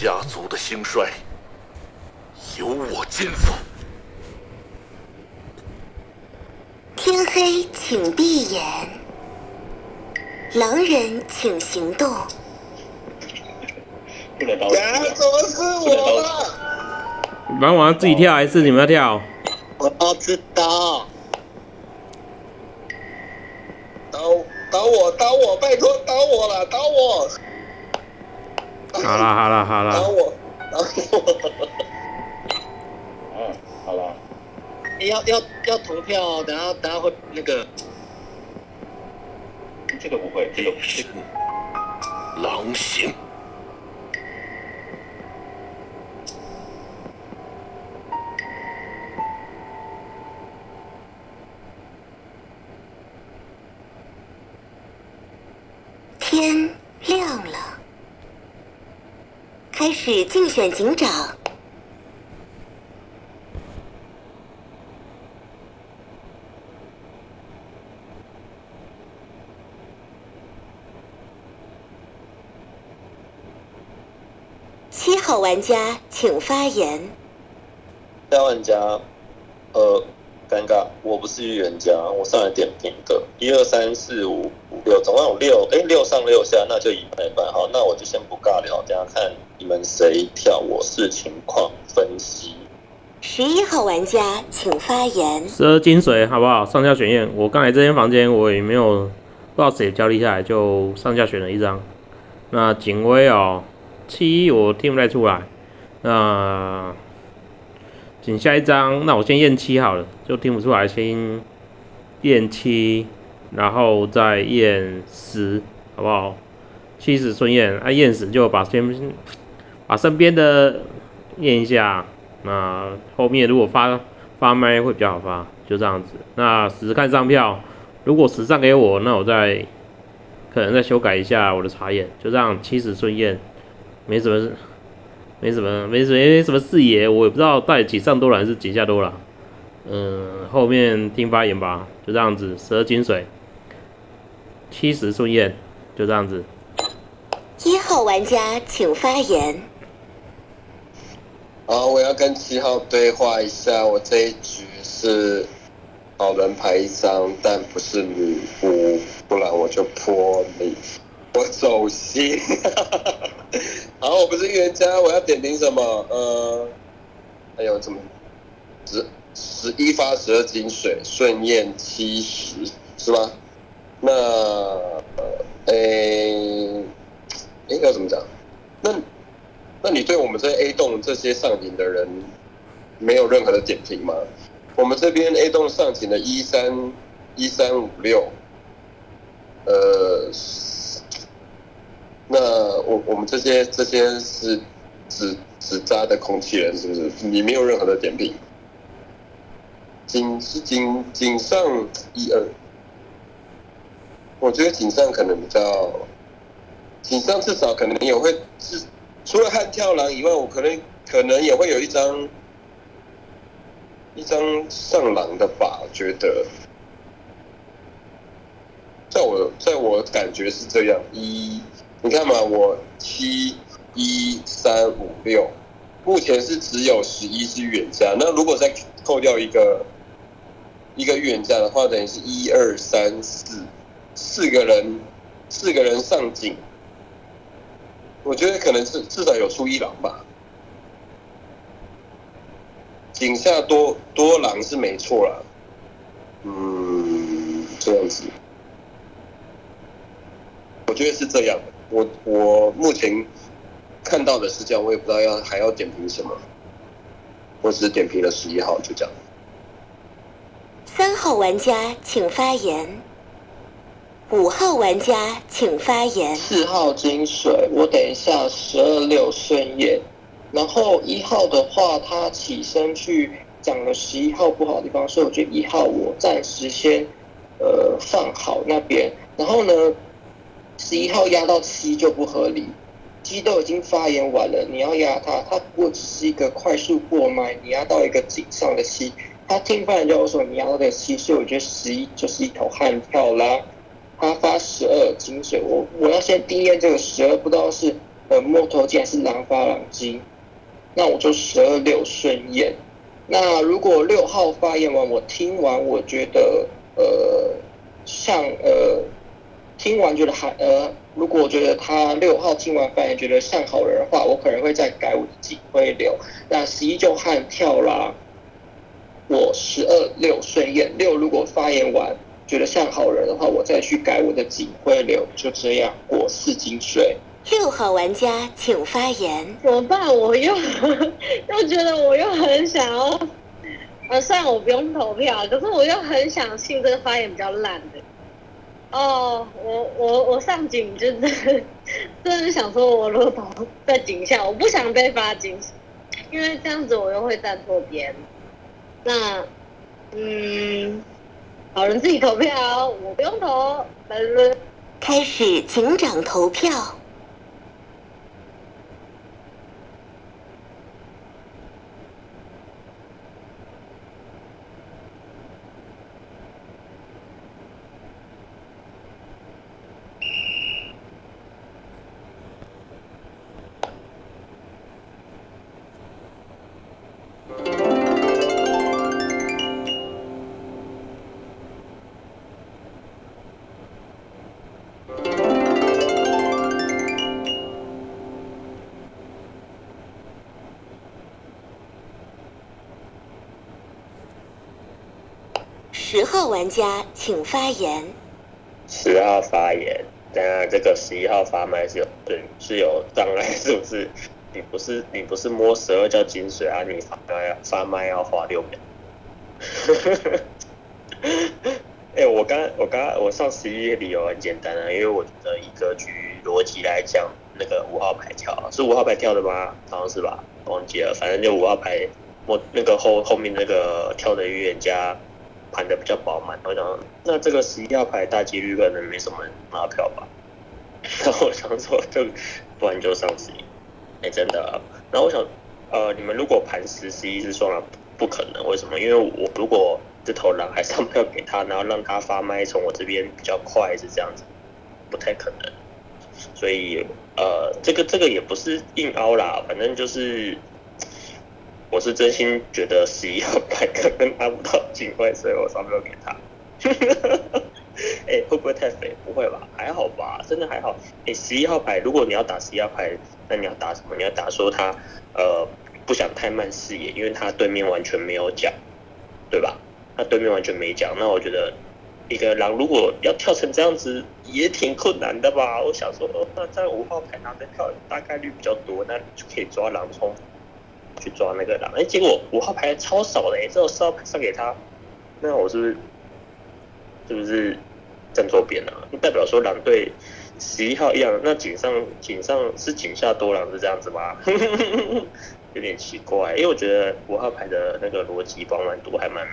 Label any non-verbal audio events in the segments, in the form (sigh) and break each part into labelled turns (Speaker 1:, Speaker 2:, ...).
Speaker 1: 家族的兴衰由我肩负。
Speaker 2: 天黑，请闭眼。狼人，请行动。
Speaker 3: 不能刀
Speaker 4: 呀，怎么是我了？
Speaker 5: 狼王自己跳还是你们要跳？
Speaker 4: 我都知道。刀刀我刀我，拜托刀我了，刀我。
Speaker 5: 好啦好啦好
Speaker 4: 刀
Speaker 5: 啦，
Speaker 4: 我刀我。
Speaker 3: 嗯，好了，
Speaker 4: 欸要要要投票哦，等下等下会那个。
Speaker 3: 这个不会，这个
Speaker 1: 不是狼形，
Speaker 2: 开始竞选警长。七号玩家请发言。
Speaker 4: 下玩家，呃，尴尬，我不是预言家，我上来点评的，一二三四五五六，总共有六，哎，六上六下，那就一半一半。好，那我就先不尬聊，等下看你们谁跳，我视情况分析。
Speaker 2: 十一号玩家请发言。
Speaker 5: 十二金水好不好？上下选验，我刚才这间房间我也没有不知道谁交易下来，就上下选了一张。那警徽哦，七我听不太出来。那请下一张，那我先验七好了，就听不出来，先验七，然后再验十，好不好？七十顺验，啊验十就把先把身边的验一下，那后面如果发发麦会比较好发，就这样子。那十看上票，如果十上给我，那我再可能再修改一下我的查验，就这样七十顺验，没什么，没什么，没什么，没什么视野，我也不知道到底几上多了还是几下多了。嗯，后面听发言吧，就这样子，十二金水，七十顺验，就这样子。
Speaker 2: 一号玩家请发言。
Speaker 4: 好，我要跟七号对话一下，我这一局是好人牌一张，但不是女巫，不然我就泼你，我走心。(laughs) 好，我不是预言家，我要点评什么？呃，还有怎么十十一发十二金水，顺验七十是吧？那呃，诶、诶，要怎么讲？那那你对我们这 A 栋这些上警的人没有任何的点评吗？我们这边 A 栋上警的一三一三五六，呃，那我我们这些这些是纸纸扎的空气人是不是？你没有任何的点评。井是井井上一二，我觉得井上可能比较，井上至少可能也会是除了悍跳狼以外，我可能可能也会有一张一张上狼的吧，觉得，在我在我感觉是这样，一你看嘛，我七一三五六，目前是只有十一是预言家，那如果再扣掉一个一个预言家的话，等于是一二三四四个人四个人上警。我觉得可能是至少有出一狼吧。井下多多狼是没错啦，嗯，这样子，我觉得是这样的。我我目前看到的是这样，我也不知道要还要点评什么，我只是点评了十一号，就这样。
Speaker 2: 三号玩家请发言。五号玩家请发言。
Speaker 6: 四号金水，我等一下十二六顺验，然后一号的话，他起身去讲了十一号不好的地方，所以我觉得一号我暂时先呃放好那边，然后呢，十一号压到七就不合理，七都已经发言完了，你要压他，他不过只是一个快速过脉，你压到一个井上的七，他听发言就说你压到的七，所以我觉得十一就是一头悍跳啦。他发十二金水，我我要先第一验这个十二，不知道是呃木头既然是狼发狼金，那我就十二六顺验。那如果六号发言完，我听完我觉得呃像呃听完觉得还呃，如果我觉得他六号听完发言觉得像好人的话，我可能会再改我的警徽流。那十一就悍跳啦，我十二六顺验六如果发言完觉得像好人的话，我再去改我的警徽流，就这样过四金水。
Speaker 2: 六号玩家请发言。
Speaker 3: 怎么办？我又 (laughs) 又觉得我又很想要，呃，虽然我不用投票，可是我又很想信这个发言比较烂的。哦，我我我上警真的真的想说，我如果投在警下，我不想被罚警，因为这样子我又会站错边。那嗯，好人自己投票，我不用投。
Speaker 2: 开始警长投票。十号玩家请发言。
Speaker 7: 十号发言，那这个十一号发麦是有对是有障碍，是不是？你不是你不是摸十二叫金水啊？你发麦要发麦要花六秒。(laughs) 哎、我刚我刚我上十一的理由很简单啊，因为我觉得以格局逻辑来讲，那个五号牌跳是五号牌跳的吗？好像是吧，忘记了，反正就五号牌，我那个后后面那个跳的预言家盘的比较饱满，我想那这个十一号牌大几率可能没什么人拿票吧。然 (laughs) 后我想说就不然就上十一，哎真的啊、然后我想呃你们如果盘十十一是双狼不可能，为什么？因为我如果这头狼还上票给他，然后让他发麦从我这边比较快是这样子，不太可能。所以呃这个这个也不是硬凹啦，反正就是我是真心觉得十一号牌可能拿不到警徽，所以我上票给他。(laughs) 哎、会不会太肥？不会吧，还好吧，真的还好。哎、十一号牌，如果你要打十一号牌，那你要打什么？你要打说他呃不想太慢视野，因为他对面完全没有讲，对吧？他对面完全没讲，那我觉得一个狼如果要跳成这样子，也挺困难的吧？我想说，哦，那在五号牌拿的票大概率比较多，那就可以抓狼冲去抓那个狼。哎、结果五号牌超少的、欸，只有四号牌上给他，那我是不是是不是站错边了、代表说狼队十一号一样，那井上井上是井下多狼是这样子吗？(laughs) 有点奇怪，因为我觉得五号牌的那个逻辑饱满度还蛮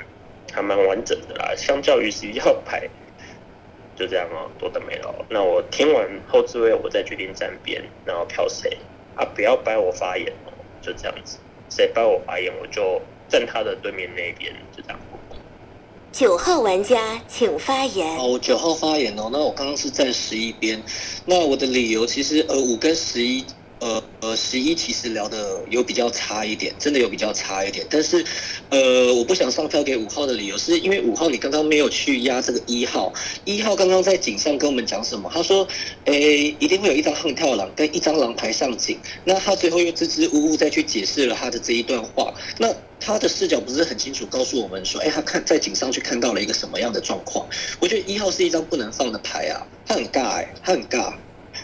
Speaker 7: 还蛮完整的啦，相较于十一号牌，就这样哦，多的没了。那我听完后置位，我再决定站边，然后票谁啊？不要掰我发言哦，就这样子，谁帮我发言，我就站他的对面那边，就这样。
Speaker 2: 九号玩家请发言。
Speaker 8: 哦，我九号发言哦。那我刚刚是站十一边，那我的理由其实呃五跟十一，呃呃十一其实聊的有比较差一点，真的有比较差一点。但是呃我不想上票给五号的理由，是因为五号你刚刚没有去压这个一号，一号刚刚在井上跟我们讲什么？他说，诶一定会有一张横跳狼跟一张狼牌上井，那他最后又支支吾吾再去解释了他的这一段话，那。他的视角不是很清楚，告诉我们说，哎，他看在井上去看到了一个什么样的状况？我觉得一号是一张不能放的牌啊，他很尬哎、他很尬。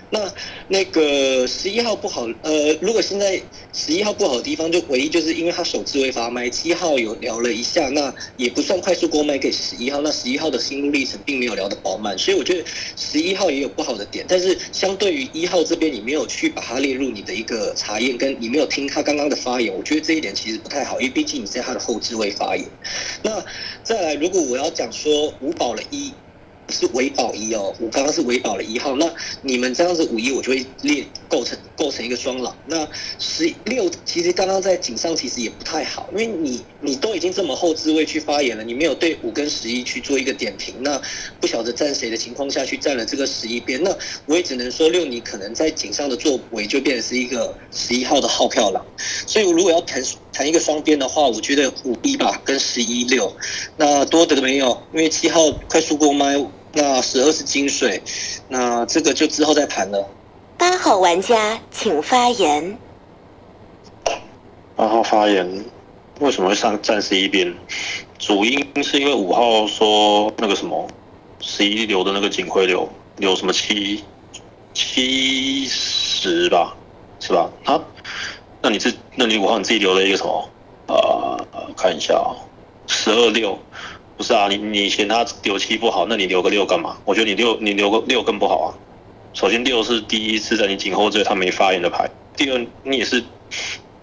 Speaker 8: 那那个十一号不好，呃，如果现在十一号不好的地方，就唯一就是因为他首次未发麦，七号有聊了一下，那也不算快速过麦给十一号，那十一号的心路历程并没有聊得饱满，所以我觉得十一号也有不好的点，但是相对于一号这边，你没有去把它列入你的一个查验，跟你没有听他刚刚的发言，我觉得这一点其实不太好，因为毕竟你在他的后置位发言。那再来，如果我要讲说五保了一，是维保一哦，我刚刚是维保了一号，那你们这样子五一我就会列构成构成一个双狼。那十六其实刚刚在井上其实也不太好，因为你你都已经这么后置位去发言了，你没有对五跟十一去做一个点评，那不晓得站谁的情况下去站了这个十一边，那我也只能说六你可能在井上的作为就变成是一个十一号的号票狼。所以如果要谈谈一个双边的话，我觉得五一吧跟十一六，那多的没有，因为七号快速过麦。那十二是金水，那这个就之后再谈了。
Speaker 2: 八号玩家请发言。
Speaker 9: 八号发言，为什么会上站十一边？主因是因为五号说那个什么十一流的那个警徽流流什么七七十吧，是吧？啊？那你自那你五号你自己留了一个什么？呃，看一下啊，十二六。不是啊，你你嫌他留七不好，那你留个六干嘛？我觉得你六你留个六更不好啊。首先六是第一次在你颈后这他没发言的牌，第二你也是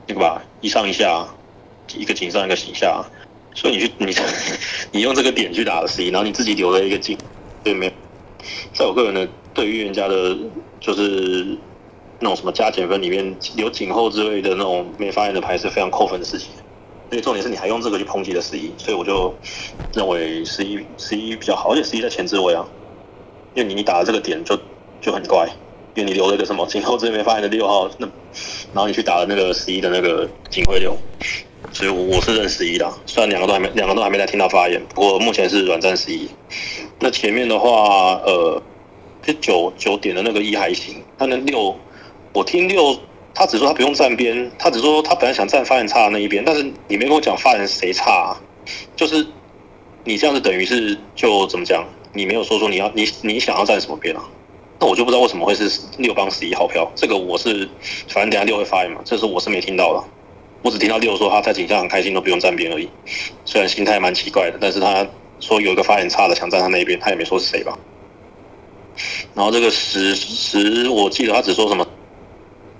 Speaker 9: 那个吧，一上一下，一个井上一个井下，所以你去你 (laughs) 你用这个点去打了 C，然后你自己留了一个井，对没有？在我个人的对预言家的，就是那种什么加减分里面有井后之类的那种没发言的牌是非常扣分的事情。所以重点是你还用这个去抨击了十一，所以我就认为十一十一比较好，而且十一在前置位啊，因为你你打的这个点就就很怪，因为你留了一个什么今后这边发言的六号，那然后你去打了那个十一的那个警徽流，所以我我是认十一的，虽然两个都还没两个都还没在听到发言，不过目前是软战十一。那前面的话，呃，就九九点的那个一还行，他那六我听六。他只说他不用站边，他只说他本来想站发言差的那一边，但是你没跟我讲发言谁差，啊就是你这样子等于是就怎么讲？你没有说说你要你你想要站什么边啊？那我就不知道为什么会是六帮十一号票，这个我是反正等下六会发言嘛，这是我是没听到的，我只听到六说他在景象很开心都不用站边而已，虽然心态蛮奇怪的，但是他说有一个发言差的想站他那一边，他也没说是谁吧。然后这个十十，我记得他只说什么。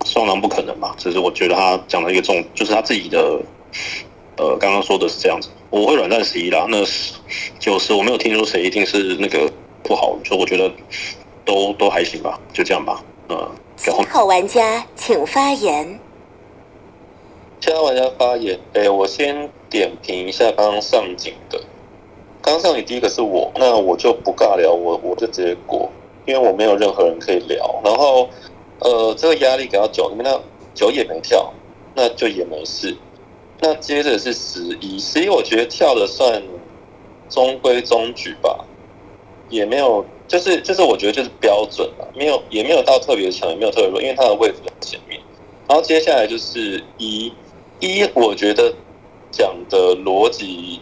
Speaker 9: 双狼不可能吧？只是我觉得他讲了一个重，就是他自己的，呃，刚刚说的是这样子。我会软战十一啦，那九十我没有听说谁一定是那个不好，所以我觉得都都还行吧，就这样吧。嗯，
Speaker 2: 七号玩家请发言。
Speaker 10: 其他玩家发言，哎，我先点评一下刚刚上井的。刚上井第一个是我，那我就不尬聊，我我就直接过，因为我没有任何人可以聊，然后。呃，这个压力给到九，那九也没跳，那就也没事。那接着是十一，十一我觉得跳的算中规中矩吧，也没有，就是就是我觉得就是标准了，没有也没有到特别强，也没有特别弱，因为它的位置在前面。然后接下来就是一，一我觉得讲的逻辑，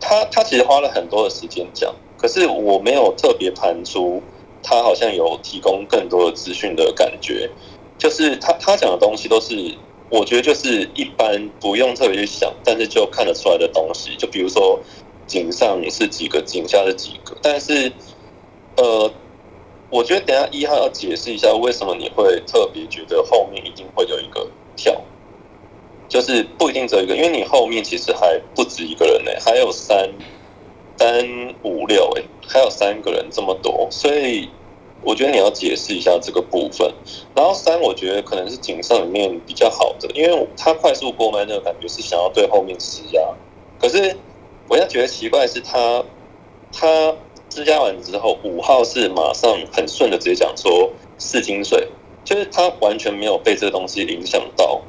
Speaker 10: 他他其实花了很多的时间讲，可是我没有特别盘出。他好像有提供更多的资讯的感觉，就是他他讲的东西都是，我觉得就是一般不用特别去想，但是就看得出来的东西。就比如说井上是几个，井下是几个，但是呃，我觉得等下一号要解释一下为什么你会特别觉得后面一定会有一个跳，就是不一定只有一个，因为你后面其实还不止一个人呢，还有三。三五六哎，还有三个人这么多，所以我觉得你要解释一下这个部分。然后三，我觉得可能是井上里面比较好的，因为他快速过麦那个感觉是想要对后面施压。可是我要觉得奇怪是他他施压完之后，五号是马上很顺的直接讲说四金水，就是他完全没有被这个东西影响到，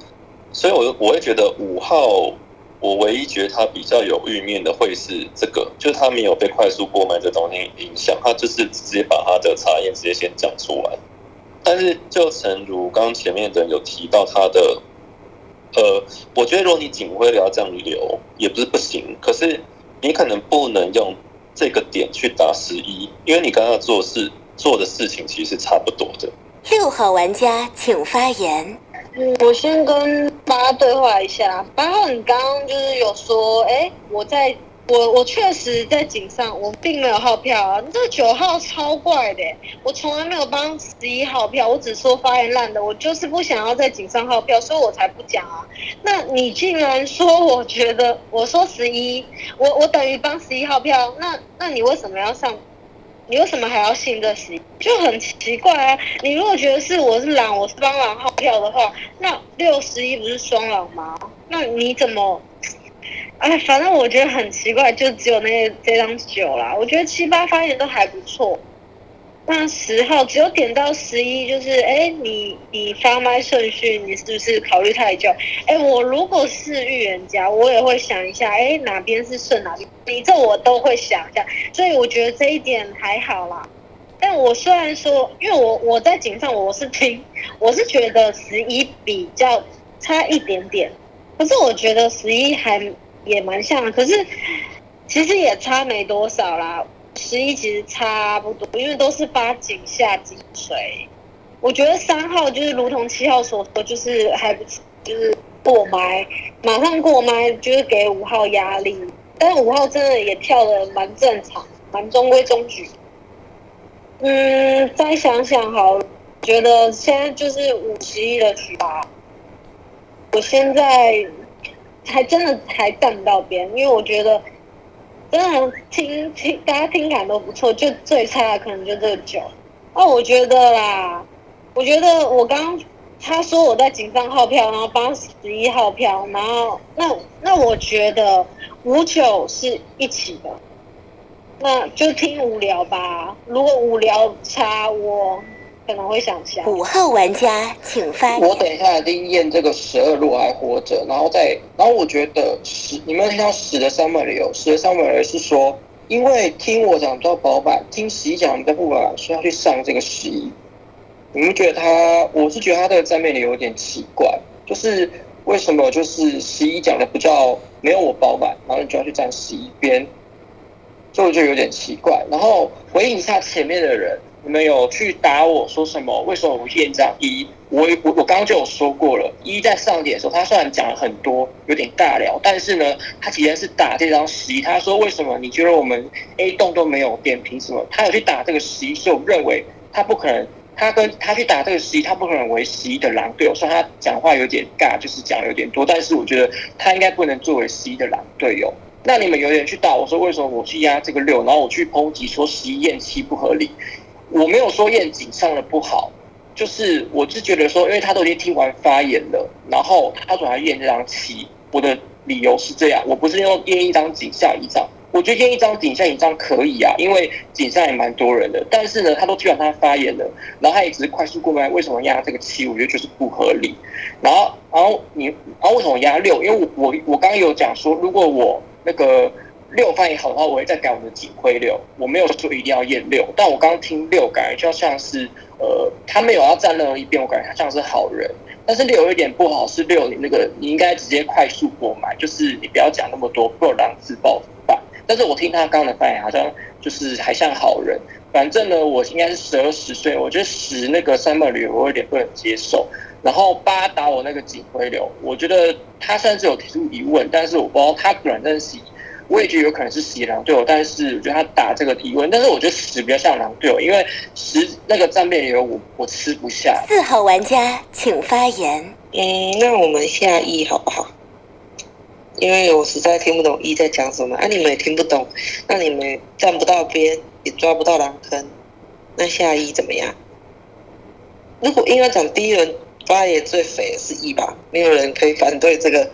Speaker 10: 所以我我会觉得五号。我唯一觉得他比较有玉面的会是这个，就是他没有被快速过麦这东西影响，他就是直接把他的查验直接先讲出来。但是就诚如刚前面的有提到他的，呃，我觉得如果你警徽要这样留也不是不行，可是你可能不能用这个点去打十一，因为你刚刚做事做的事情其实差不多的。
Speaker 2: 六号玩家请发言。
Speaker 3: 嗯，我先跟八对话一下。八号，你刚刚就是有说，哎，我在我我确实在井上，我并没有号票啊。这九号超怪的，我从来没有帮十一号票，我只说发言烂的，我就是不想要在井上号票，所以我才不讲啊。那你竟然说我觉得我说十一，我我等于帮十一号票，那那你为什么要上？你为什么还要信这十一？就很奇怪啊！你如果觉得是我是狼，我是帮狼号票的话，那六十一不是双狼吗？那你怎么？哎，反正我觉得很奇怪，就只有那这张九啦。我觉得七八发言都还不错。那十号只有点到十一，就是哎，你你发麦顺序，你是不是考虑太久？哎，我如果是预言家，我也会想一下，哎，哪边是顺哪边？你这我都会想一下。所以我觉得这一点还好啦。但我虽然说，因为我我在井上我是听，我是觉得十一比较差一点点，可是我觉得十一还。也蛮像，可是其实也差没多少啦。十一其实差不多，因为都是八井下井水。我觉得三号就是如同七号所说，就是还不错，就是过麦，马上过麦，就是给五号压力。但是五号真的也跳的蛮正常，蛮中规中矩。嗯，再想想好，觉得现在就是五十一的局吧。我现在。还真的还站不到边，因为我觉得真的听听大家听感都不错，就最差的可能就这个九。哦，我觉得啦，我觉得我刚他说我在警上号票，然后八十一号票，然后那那我觉得五九是一起的，那就听无聊吧。如果无聊差我。可能会想下。
Speaker 2: 五号玩家，请发
Speaker 6: 我等一下一定验这个十二路还活着，然后再，然后我觉得十，你们听到十的三本理由，十的三本理由是说，因为听我讲比较薄板，听十一讲比较不薄板，所以要去上这个十一。你们觉得他？我是觉得他这个站面里有点奇怪，就是为什么就是十一讲的比较没有我薄板，然后你就要去站十一边，所以我觉得有点奇怪。然后回应一下前面的人。你们有去打我说什么？为什么我验章一？我我我刚刚就有说过了，一在上点的时候，他虽然讲了很多，有点尬聊，但是呢，他其实是打这张十一。他说为什么你觉得我们 A 栋都没有电，凭什么？他有去打这个十一，所以我认为他不可能，他跟他去打这个十一，他不可能为十一的狼队友。虽然他讲话有点尬，就是讲有点多，但是我觉得他应该不能作为十一的狼队友。那你们有点去打我说为什么我去压这个六，然后我去抨击说十一验七不合理。我没有说验景上的不好，就是我是觉得说，因为他都已经听完发言了，然后他转来验这张七，我的理由是这样，我不是用验一张景下一张，我觉得验一张景下一张可以啊，因为景下也蛮多人的，但是呢，他都听完他发言了，然后他也只是快速过麦，为什么压这个七？我觉得就是不合理。然后，然后你，然后为什么压六？因为我我我刚刚有讲说，如果我那个。六发言好的话，我会再改我们的警徽六。我没有说一定要验六，但我刚听六感觉就像是，呃，他没有要站任何一边，我感觉他像是好人。但是六有一点不好是六，你那个你应该直接快速过买，就是你不要讲那么多，不然自爆怎么办？但是我听他刚刚的发言好像就是还像好人。反正呢，我应该是十二十岁，我觉得十那个三本驴我有点不能接受。然后八打我那个警徽流，我觉得他虽然是有提出疑问，但是我不知道他可能真是。我也觉得有可能是十狼队友，但是我觉得他打这个提问，但是我觉得十比较像狼队友，因为十那个战面流我我吃不下。
Speaker 2: 四号玩家请发言。
Speaker 11: 嗯，那我们下一好不好？因为我实在听不懂一在讲什么，啊，你们也听不懂，那你们站不到边，也抓不到狼坑，那下一怎么样？如果应该讲第一轮发言最肥是一吧，没有人可以反对这个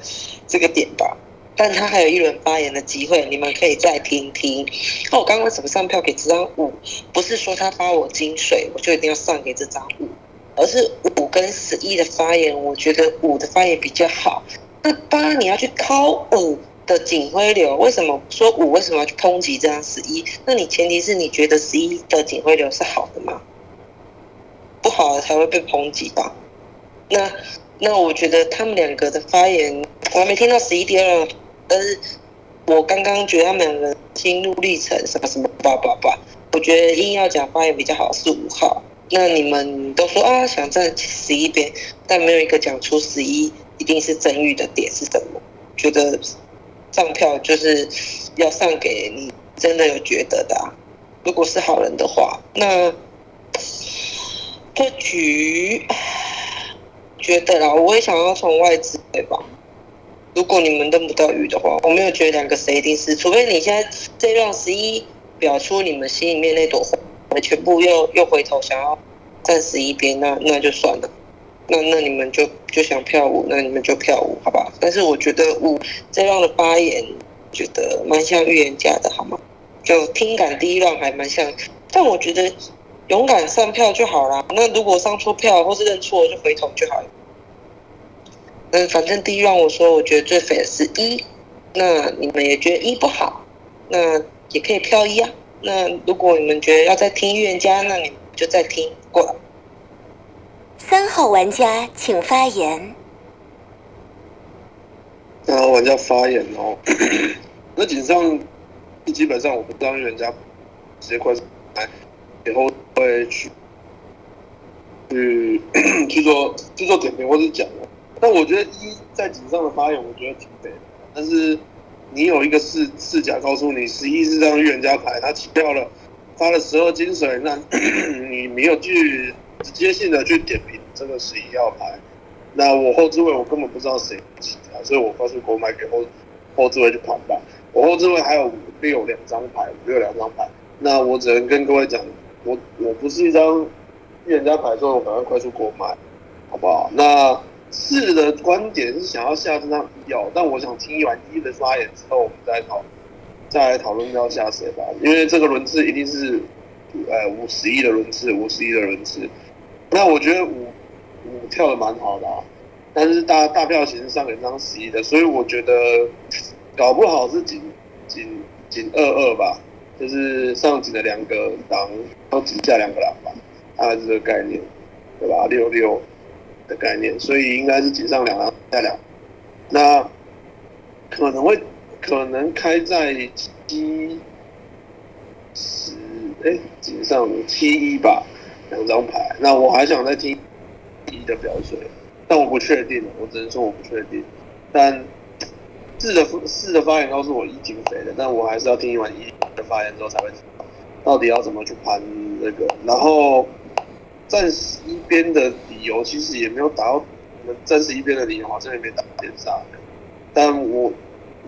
Speaker 11: 这个点吧？但他还有一轮发言的机会，你们可以再听听。那我刚刚怎么上票给这张五？不是说他发我金水，我就一定要上给这张五，而是五跟十一的发言，我觉得五的发言比较好。那八你要去考五的警徽流，为什么说五为什么要去抨击这张十一？那你前提是你觉得十一的警徽流是好的吗？不好的才会被抨击吧？那那我觉得他们两个的发言，我还没听到十一第二。但是我刚刚觉得他们两个心路历程什么什么叭叭叭，我觉得硬要讲发言比较好是五号。那你们都说啊想站十一边，但没有一个讲出十一一定是真玉的点是什么？觉得上票就是要上给你真的有觉得的、啊。如果是好人的话，那这局觉得啦，我也想要从外资回吧？如果你们认不到鱼的话，我没有觉得两个谁一定是，除非你现在这让十一表出你们心里面那朵花，全部又又回头想要站十一边，那那就算了。那那你们就就想跳舞，那你们就跳舞，好吧？但是我觉得五这样的发言，觉得蛮像预言家的，好吗？就听感第一浪还蛮像，但我觉得勇敢上票就好啦。那如果上错票或是认错，就回头就好了。嗯，反正第一让我说，我觉得最肥的是一，那你们也觉得一不好，那也可以票一啊。那如果你们觉得要再听预言家，那你们就再听过了。
Speaker 2: 三号玩家请发言。
Speaker 12: 三号玩家发言哦，(clears throat) 那井上基本上我不知道人家直接快速来，以后会去去 (coughs) 去做去做点评或是讲。但我觉得一在井上的发言，我觉得挺对的。但是你有一个视视角告诉你十一是张预言家牌，他起掉了，发了十二金水，那 (coughs) 你没有去直接性的去点评这个十一号牌。那我后置位我根本不知道谁起条，所以我告诉国买给后后置位去盘吧。我后置位还有五六两张牌，五六两张牌。那我只能跟各位讲，我我不是一张预言家牌，所以我赶快快速购买，好不好？那四的观点是想要下这张一哦，但我想听完一的发言之后，我们再讨再来讨论要下谁吧，因为这个轮次一定是呃五十亿的轮次，五十亿的轮次。那我觉得五五跳的蛮好的啊，但是大大票型是上给张十一的，所以我觉得搞不好是仅仅仅二二吧，就是上井的两个狼，然后井下两个狼吧，大概是这个概念，对吧？六六的概念，所以应该是井上两狼下两，那可能会可能开在七十，哎，井上七一吧，两张牌，那我还想再听。一的表水，但我不确定，我只能说我不确定。但四的四的发言告诉我一挺肥的，但我还是要听完一的发言之后才会知道到底要怎么去盘那个。然后暂时一边的理由其实也没有打到，我们暂时一边的理由好像也没打点上。但我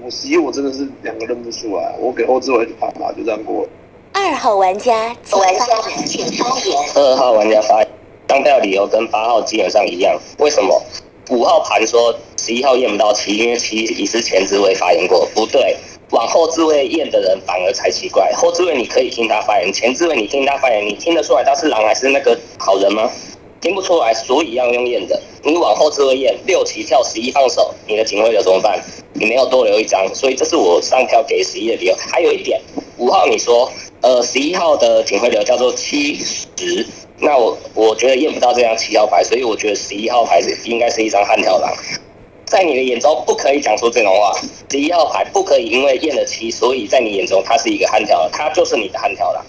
Speaker 12: 五十一我真的是两个认不出来，我给后置位去盘吧，就这样过了。
Speaker 2: 二号玩家请发言，请发言。
Speaker 13: 二号玩家发言。上票理由跟八号基本上一样，为什么？五号盘说十一号验不到七，因为七已是前置位发言过，不对，往后置位验的人反而才奇怪。后置位你可以听他发言，前置位你听他发言，你听得出来他是狼还是那个好人吗？听不出来，所以要用验的。你往后置位验，六七跳十一放手，你的警徽流怎么办？你没有多留一张，所以这是我上票给十一的理由。还有一点，五号你说，呃，十一号的警徽流叫做七十。那我我觉得验不到这张七号牌，所以我觉得十一号牌是应该是一张悍跳狼，在你的眼中不可以讲出这种话。十一号牌不可以因为验了七，所以在你眼中它是一个悍跳狼，它就是你的悍跳狼，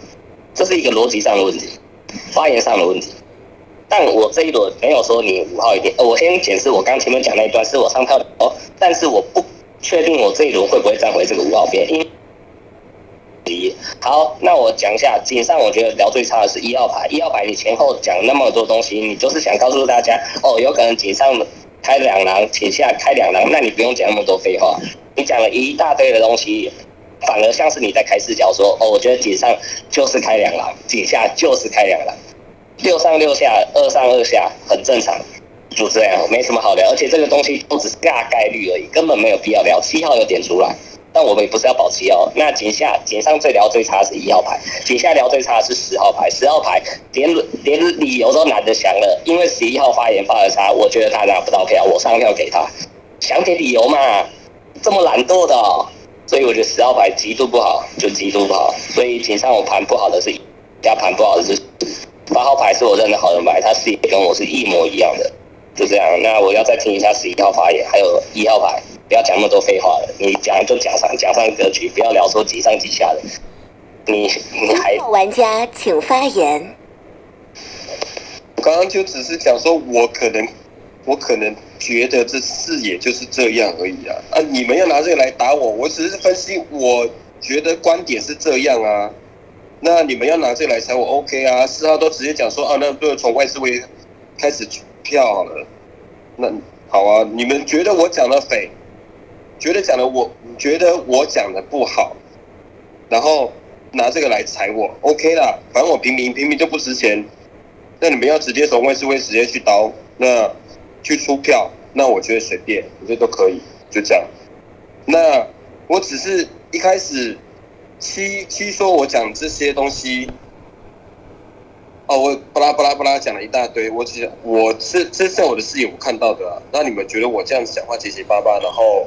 Speaker 13: 这是一个逻辑上的问题，发言上的问题。但我这一轮没有说你五号一点，我先解释我刚前面讲那一段是我上票的哦，但是我不确定我这一轮会不会站回这个五号边，因。好，那我讲一下井上，我觉得聊最差的是一号牌。一号牌你前后讲那么多东西，你就是想告诉大家，哦，有可能井上开两狼，井下开两狼，那你不用讲那么多废话。你讲了一大堆的东西，反而像是你在开视角说，哦，我觉得井上就是开两狼，井下就是开两狼，六上六下，二上二下，很正常，就这样，没什么好聊。而且这个东西都只是大概率而已，根本没有必要聊。七号有点出来。但我们也不是要保七哦。那井下井上最聊最差是一号牌，井下聊最差是十号牌。十号牌连连理由都懒得想了，因为十一号发言发的差，我觉得他拿不到票，我上票给他。想给理由嘛？这么懒惰的，所以我觉得十号牌极度不好，就极度不好。所以井上我盘不好的是，加盘不好的是八号牌是我认的好人牌，他视野跟我是一模一样的，就这样。那我要再听一下十一号发言，还有一号牌。不要讲那么多废话了，你讲就讲上讲上格局，不要聊说几上几下的。你你还
Speaker 2: 玩家请发言。
Speaker 12: 我刚刚就只是讲说，我可能
Speaker 4: 我可能觉得这视野就是这样而已啊啊！你们要拿这个来打我，我只是分析，我觉得观点是这样啊。那你们要拿这个来踩我，OK 啊？四号都直接讲说啊，那不从外资位开始票好了。那好啊，你们觉得我讲的匪，觉得讲的我觉得我讲的不好，然后拿这个来踩我，OK 啦。反正我平民平民就不值钱。那你们要直接从外资位直接去刀，那去出票，那我觉得随便，我觉得都可以，就这样。那我只是一开始七七说我讲这些东西，哦，我巴拉巴拉巴拉讲了一大堆，我只我是这是我的视野我看到的啊。那你们觉得我这样子讲话结结巴巴，然后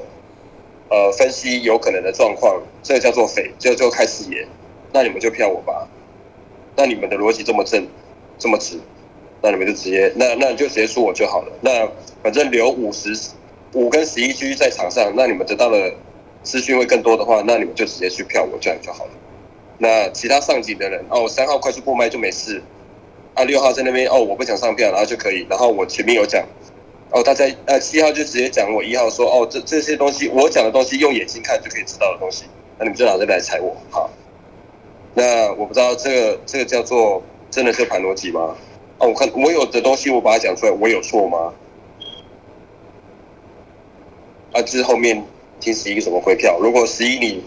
Speaker 4: 呃分析有可能的状况，这叫做匪，就就开视野，那你们就票我吧。那你们的逻辑这么正。这么直，那你们就直接，那那你就直接说我就好了。那反正留五十五跟十一居在场上，那你们得到的资讯会更多的话，那你们就直接去票我这样就好了。那其他上级的人，哦，三号快速过麦就没事。啊，六号在那边，哦，我不想上票，然后就可以。然后我前面有讲，哦，大家呃七号就直接讲我一号说，哦，这这些东西我讲的东西用眼睛看就可以知道的东西，那你们就拿这来踩我，好。那我不知道这个这个叫做。真的是盘逻辑吗？哦，我看我有的东西我把它讲出来，我有错吗？啊，就是后面听十一怎么归票。如果十一你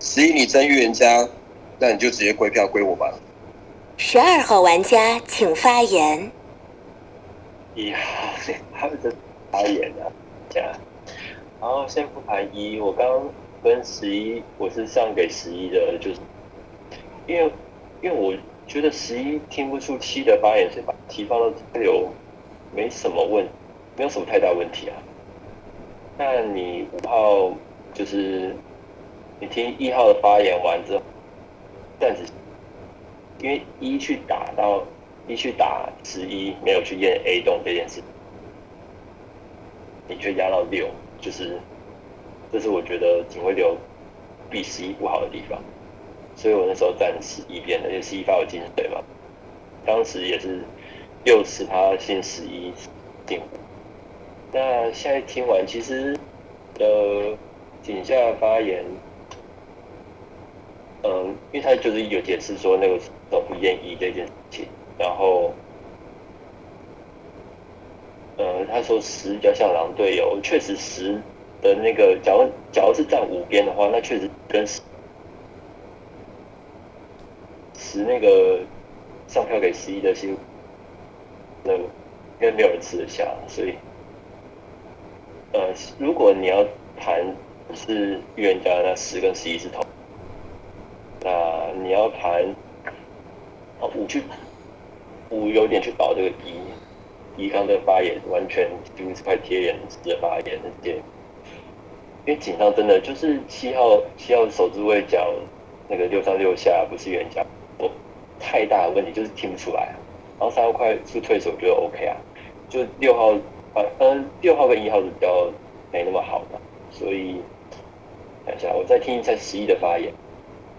Speaker 4: 十一你真预言家，那你就直接归票归我吧。
Speaker 2: 十二号玩家请发言。
Speaker 14: 一号他们在发言啊，讲。然后先复盘一，我刚跟十一我是上给十一的，就是因为因为我。觉得十一听不出七的发言，所以把提放到六，没什么问，没有什么太大问题啊。那你五号就是你听一号的发言完之后，暂时因为一去打到一去打十一，没有去验 A 洞这件事，你却压到六，就是这是我觉得警卫流比十一不好的地方。所以我那时候站十一边的，因为十一发有金水嘛。当时也是六十他先十一定。那现在听完，其实呃井下发言，嗯，因为他就是有解释说那个都不愿意这件事情，然后呃他说十比较像狼队友，确实十的那个，假如假如是站五边的话，那确实跟十。十那个上票给十一的新，那应该没有人吃得下，所以，呃，如果你要谈是预言家，那十跟十一是同，那你要谈，哦五去五有点去保这个一，一刚的发言完全就是快贴脸的发言，而且，因为紧张真的就是七号七号手指位角那个六上六下不是预言家。太大的问题就是听不出来，然后三号快速退手，我觉得 OK 啊。就六号，呃，嗯，六号跟一号是比较没那么好的，所以等一下，我再听一下十一的发言，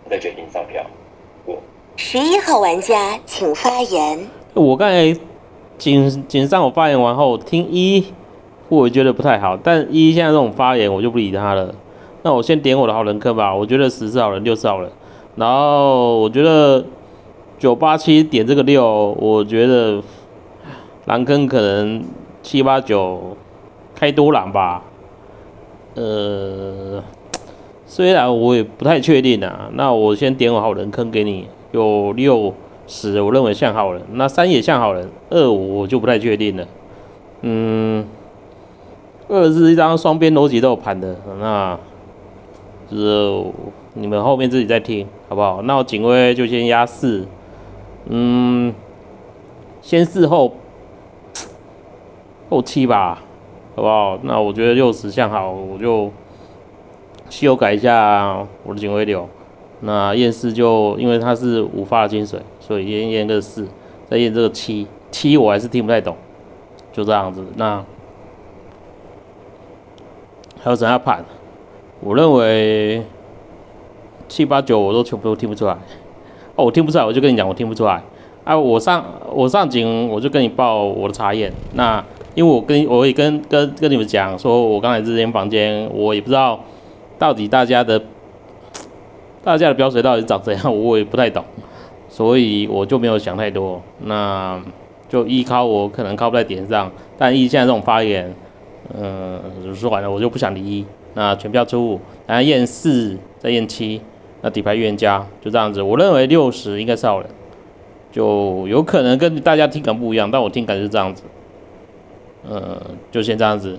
Speaker 14: 再决定上票。
Speaker 2: 十一号玩家请发言。
Speaker 5: 我刚才仅仅上我发言完后听一，我觉得不太好，但一现在这种发言我就不理他了。那我先点我的好人坑吧，我觉得十是好人，六是好人，然后我觉得。九八七点这个六，我觉得蓝坑可能七八九开多蓝吧。呃，虽然我也不太确定啊，那我先点我好人坑给你，有六十，我认为像好人，那三也像好人，二五我就不太确定了。嗯，二是一张双边逻辑都有盘的，那就是你们后面自己再听好不好？那我警卫就先压四。嗯，先四后后七吧，好不好？那我觉得六十像好，我就修改一下我的警徽流。那验四就因为它是五发的金水，所以验验个四，再验这个七七，我还是听不太懂，就这样子。那还有怎样判？我认为七八九我都全部都听不出来。哦，我听不出来，我就跟你讲，我听不出来。啊，我上我上警，我就跟你报我的查验。那因为我跟我也跟跟跟你们讲说，我刚才这间房间，我也不知道到底大家的大家的标水到底是长怎样，我也不太懂，所以我就没有想太多。那就依靠我可能靠不在点上，但依现在这种发言，嗯、说完了我就不想理一。那全票出五，然后验四再验七，那底牌预言家就这样子。我认为六十应该是好人，就有可能跟大家听感不一样，但我听感是这样子。呃，就先这样子，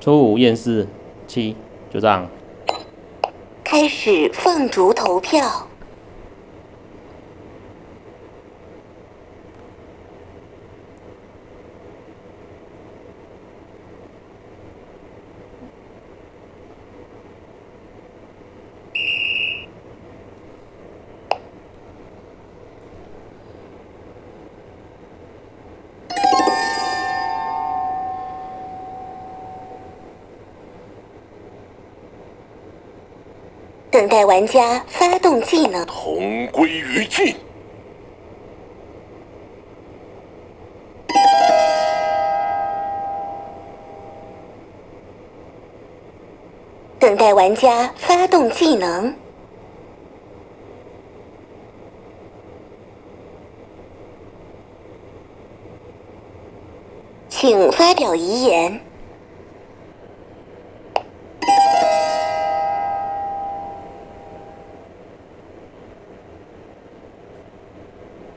Speaker 5: 初五验四七，就这样。
Speaker 2: 开始放逐投票。等待玩家发动技能。
Speaker 1: 同归于尽。
Speaker 2: 等待玩家发动技能。请发表遗言。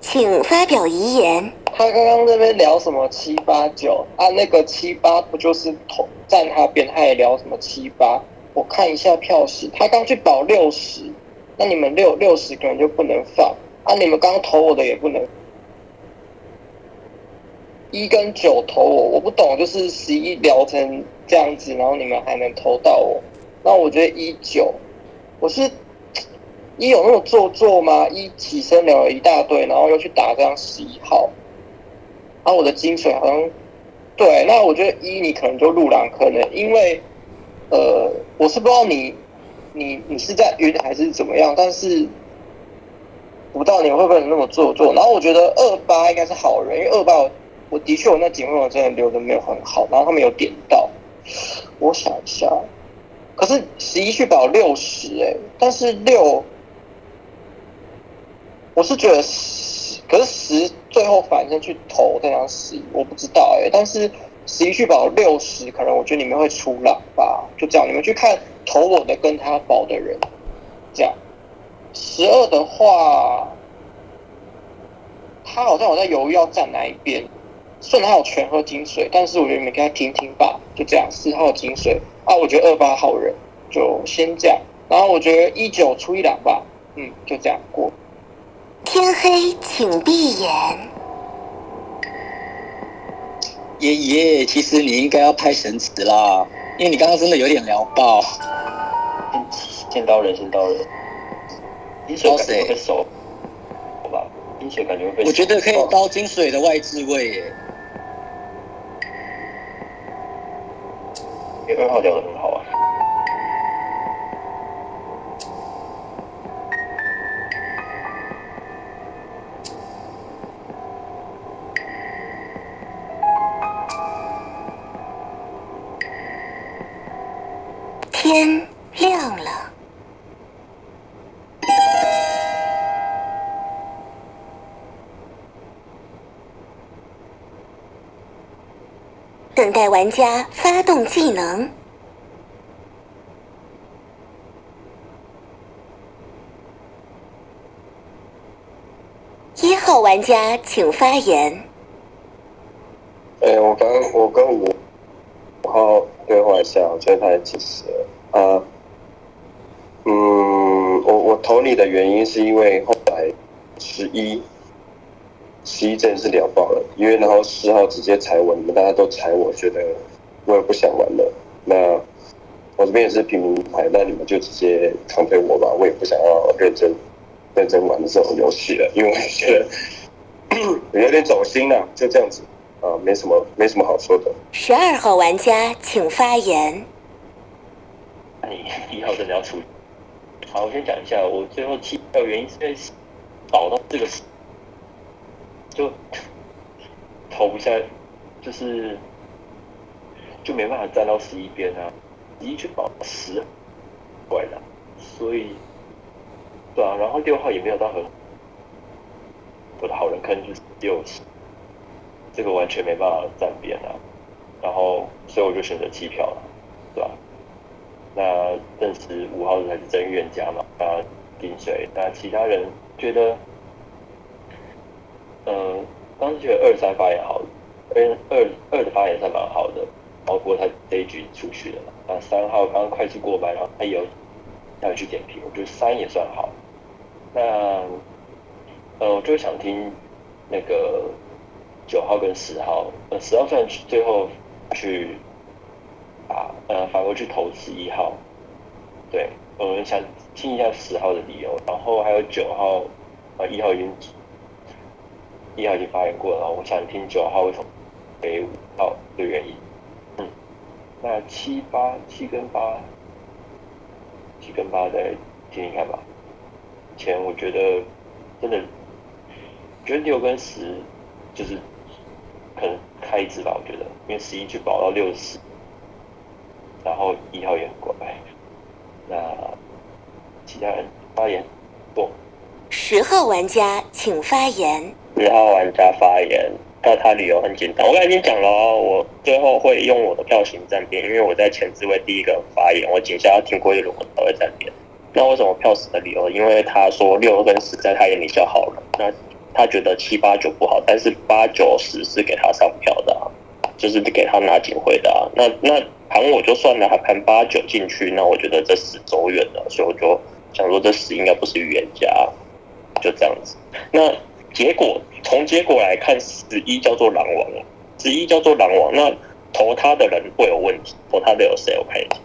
Speaker 2: 请发表遗言。
Speaker 6: 他刚刚那边聊什么七八九啊？那个七八不就是投站他边，他也聊什么七八？我看一下票史，他刚去保六十，那你们六六十个人就不能放啊？你们刚投我的也不能，一跟九投我，我不懂，就是十一聊成这样子，然后你们还能投到我，那我觉得一九，我是一有那么做作吗？一起身聊了一大堆，然后又去打这样十一号。然啊，我的金水好像对，那我觉得一你可能就入狼坑了，因为呃，我是不知道你你你是在晕还是怎么样，但是不知道你会不会那么做作。然后我觉得二八应该是好人，因为二八我我的确我那警徽我真的留的没有很好，然后他们有点到，我想一下，可是十一去保六十哎，但是六我是觉得十，可是十最后反正去投这样十一，我不知道哎、但是十一去保六十，可能我觉得你们会出狼吧，就这样，你们去看投我的跟他保的人，这样。十二的话，他好像有在犹豫要站哪一边，虽然他有全喝金水，但是我觉得你们给他听听吧，就这样。四号金水啊，我觉得二八好人，就先这样。然后我觉得一九出一两吧，嗯，就这样过。
Speaker 2: 天黑，请闭眼。
Speaker 8: 爷爷，其实你应该要拍神词啦，因为你刚刚真的有点聊爆。
Speaker 7: 见刀人，见刀人。金水感觉会熟，好吧？金水感觉会被收。
Speaker 8: 我觉得可以刀金水的外置位耶。
Speaker 7: 你二号聊的很好啊。
Speaker 2: 天亮了。等待玩家发动技能。一号玩家请发言。
Speaker 4: 哎、我刚我跟五五号对话一下，我觉得他很其实啊，嗯，我我投你的原因是因为后来十一十一真的是聊爆了，因为然后十号直接踩我，你们大家都踩我，觉得我也不想玩了。那我这边也是平民牌，那你们就直接扛推我吧，我也不想要认真认真玩这种游戏了，因为我觉得 (coughs) 有点走心了，就这样子。啊，没什么，没什么好说的。
Speaker 2: 十二号玩家请发言。
Speaker 7: 那你一号真的要出？好，我先讲一下，我最后弃票原因是因为保到这个就投不下，
Speaker 14: 就是就没办法站到十一边啊，十一去保十，怪的，所以对啊，然后六号也没有到很，我的好人坑就是六七，这个完全没办法站边啊，然后所以我就选择弃票了，对吧？那认识五号才是真预言家嘛，那丁水，那其他人觉得，呃，当时觉得二三发言好，二二二的发言算蛮好的，包括他这一局出去了嘛。那三号刚刚快速过半，然后他有要去点评，我觉得三也算好。那呃，我就想听那个九号跟十号，呃，十号算最后去。啊，呃，反而去投十一号，对，我们想听一下十号的理由，然后还有九号，啊，一号已经一号已经发言过了，我想听九号为什么给五号的原因。嗯，那七八七跟八，七跟八再听听看吧。前我觉得真的，觉得六跟十就是可能开支吧，我觉得，因为十一去保到六十。然后一号也很乖，那其他人发言不？
Speaker 2: 十号玩家请发言。
Speaker 7: 十号玩家发言，那他理由很简单，我刚才已经讲了哦，我最后会用我的票型站边，因为我在前置位第一个发言，我仅下要听过一轮我才会站边。那为什么票死的理由？因为他说六跟十在他眼里较好了，那他觉得七八九不好，但是八九十是给他上票的，就是给他拿警徽的啊。那那。盘我就算了，还盘八九进去，那我觉得这十走远了，所以我就想说这十应该不是预言家，就这样子。那结果从结果来看，十一叫做狼王，十一叫做狼王，那投他的人会有问题，投他的有谁？我看一下，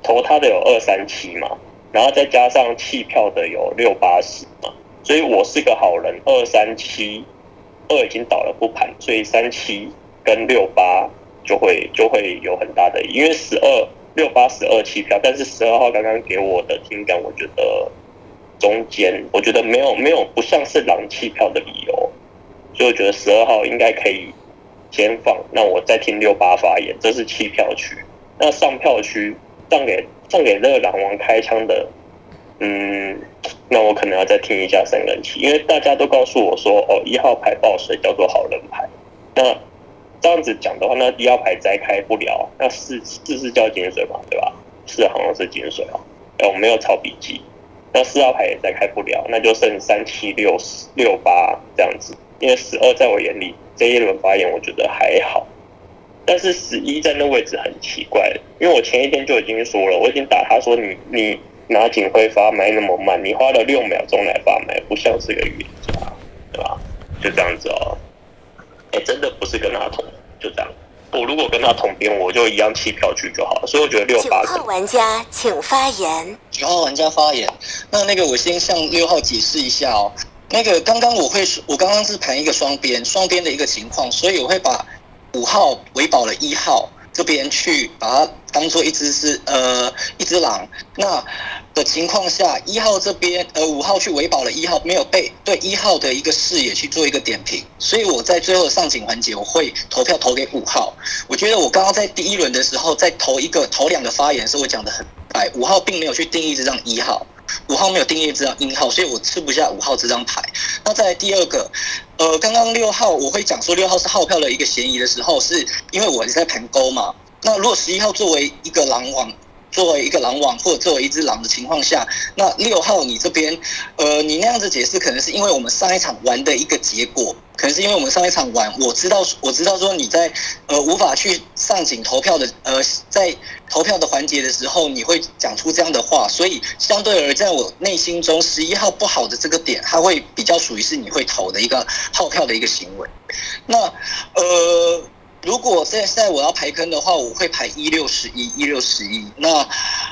Speaker 7: 投他的有二三七嘛，然后再加上弃票的有六八十嘛，所以我是个好人，二三七。二已经倒了不盘，所以三七跟六八就会就会有很大的，因为十二六八十二弃票，但是十二号刚刚给我的听感，我觉得中间我觉得没有没有不像是狼弃票的理由，所以我觉得十二号应该可以先放，那我再听六八发言，这是弃票区，那上票区上给上给那个狼王开枪的。嗯，那我可能要再听一下三人棋，因为大家都告诉我说，哦，一号牌爆水叫做好人牌。那这样子讲的话，那一号牌摘开不了，那四四是叫金水嘛，对吧？四好像是金水哦。哎，我没有抄笔记。那四号牌也摘开不了，那就剩三七六六八这样子。因为十二在我眼里这一轮发言，我觉得还好。但是十一在那位置很奇怪，因为我前一天就已经说了，我已经打他说你你。拿警徽发麦那么慢，你花了六秒钟来发麦，不像是个预言家，对吧？就这样子哦。哎，真的不是跟他同，就这样。我如果跟他同边，我就一样弃票去就好了。所以我觉得六八。
Speaker 2: 九号玩家请发言。
Speaker 8: 九号玩家发言。那那个我先向六号解释一下哦。那个刚刚我会，我刚刚是盘一个双边，双边的一个情况，所以我会把五号围保了一号。这边去把它当做一只是呃一只狼，那的情况下，一号这边呃五号去围保了一号，没有被对一号的一个视野去做一个点评，所以我在最后的上警环节，我会投票投给五号。我觉得我刚刚在第一轮的时候，在投一个投两个发言的时候，我讲的很白，五号并没有去定义这张一号，五号没有定义这张一号，所以我吃不下五号这张牌。那再来第二个。呃，刚刚六号我会讲说六号是号票的一个嫌疑的时候，是因为我在盘勾嘛。那如果十一号作为一个狼王，作为一个狼王或者作为一只狼的情况下，那六号你这边，呃，你那样子解释可能是因为我们上一场玩的一个结果，可能是因为我们上一场玩，我知道我知道说你在呃无法去上警投票的呃在投票的环节的时候，你会讲出这样的话，所以相对而在我内心中十一号不好的这个点，它会比较属于是你会投的一个号票的一个行为，那呃。如果现在我要排坑的话，我会排一六十一一六十一。那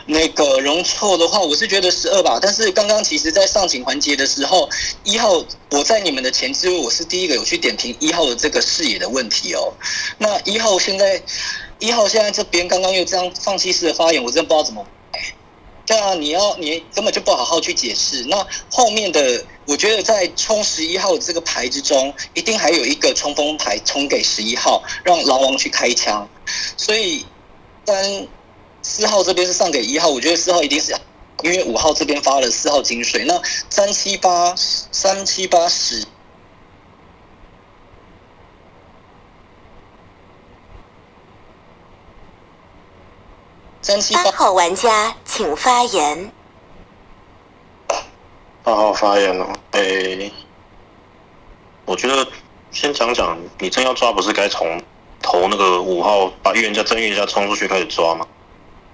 Speaker 8: 那个容错的话，我是觉得十二吧。但是刚刚其实，在上警环节的时候，一号我在你们的前置位，我是第一个有去点评一号的这个视野的问题哦。那一号现在一号现在这边刚刚又这样放弃式的发言，我真的不知道怎么。对啊，你要你根本就不好好去解释。那后面的我觉得在冲十一号这个牌之中，一定还有一个冲锋牌冲给十一号，让狼王去开枪。所以三四号这边是上给一号，我觉得四号一定是因为五号这边发了四号金水，那三七八三七八十。三七八
Speaker 2: 号玩家请发言。
Speaker 9: 八号发言了，诶、我觉得先讲讲，你真要抓，不是该从投那个五号把预言家真预言家冲出去开始抓吗？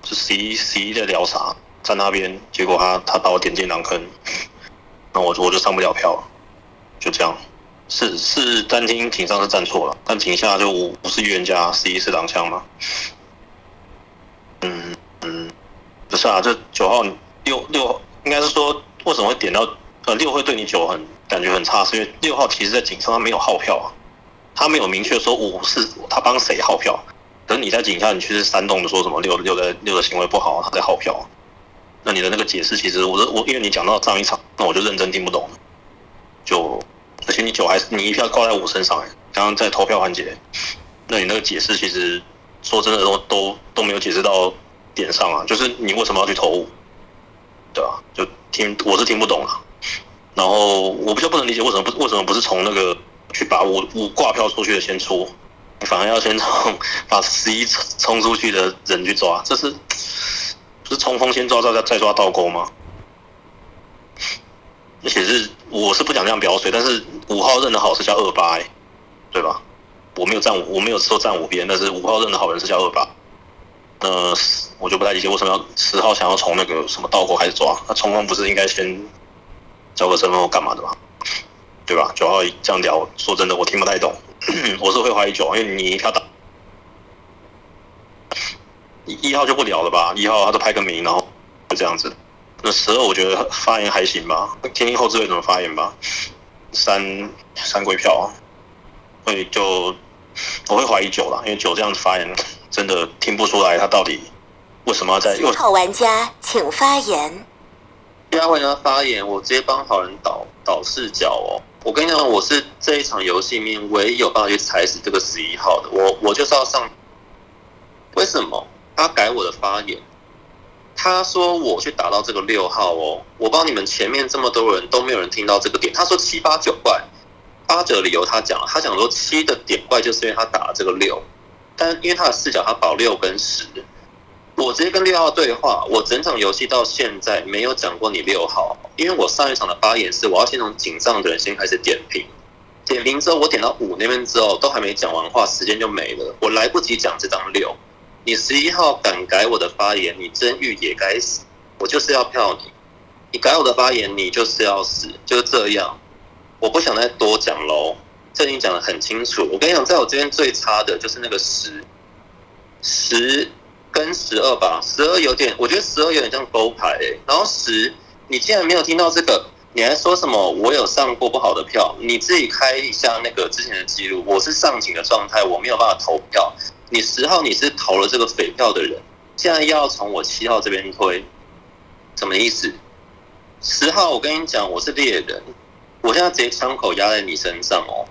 Speaker 9: 是十一十一在聊啥，在那边，结果他他把我点进狼坑，那我我就上不了票了，就这样。是是单听井上是站错了，但井下就五五是预言家，十一是狼枪嘛。嗯嗯，不是啊，这九号六六应该是说为什么会点到呃六会对你九很感觉很差，是因为六号其实在井上他没有号票啊，他没有明确说五是他帮谁号票，可是你在井下你却是煽动的说什么六六的六的行为不好，他在号票，那你的那个解释其实我我因为你讲到上一场，那我就认真听不懂，就而且你九还是你一票挂在五身上哎，刚刚在投票环节，那你那个解释其实说真的都都都没有解释到点上啊，就是你为什么要去投五？对吧、就听我是听不懂了。然后我比较不能理解为什么不为什么不是从那个去把五五挂票出去的先出，反而要先从把十一冲出去的人去抓，这是不是冲锋先抓再再抓倒钩吗？而且是我是不想这样表水，但是五号认的好是叫二八、欸，对吧？我没有站我没有说站五边，但是五号认的好人是叫二八。呃，我就不太理解为什么要十号想要从那个什么倒钩开始抓，那冲锋不是应该先交个身份或干嘛的吗？对吧？九号这样聊，说真的我听不太懂，我是会怀疑九号，因为你一票打一一号就不聊了吧，一号他都拍个名，然后就这样子。那十二我觉得发言还行吧，听听后置会怎么发言吧。三三归票，所以就我会怀疑九了，因为九这样子发言真的听不出来他到底为什么要在
Speaker 2: 七号玩家请发言。
Speaker 10: 第二位呢发言，我直接帮好人导导视角哦。我跟你讲，我是这一场游戏里面唯一有办法去踩死这个十一号的，我我就是要上。为什么他改我的发言？他说我去打到这个六号哦，我帮你们前面这么多人都没有人听到这个点。他说七八九怪，八九的理由他讲了，他讲说七的点怪就是因为他打了这个六，但因为他的视角他保六跟十，我直接跟六号对话，我整场游戏到现在没有讲过你六号，因为我上一场的发言是我要先从井上的人先开始点评，点评之后我点到五那边之后都还没讲完话，时间就没了，我来不及讲这张六。你十一号敢改我的发言，你真玉也该死，我就是要票你。你改我的发言，你就是要死，就这样。我不想再多讲喽，这已经讲得很清楚。我跟你讲，在我这边最差的就是那个十，十跟十二吧，十二有点，我觉得十二有点像勾牌、欸，然后十，你竟然没有听到这个，你还说什么我有上过不好的票？你自己开一下那个之前的记录，我是上警的状态，我没有办法投票。你十号你是投了这个匪票的人，现在又要从我七号这边推，什么意思？十号我跟你讲，我是猎人，我现在直接枪口压在你身上哦。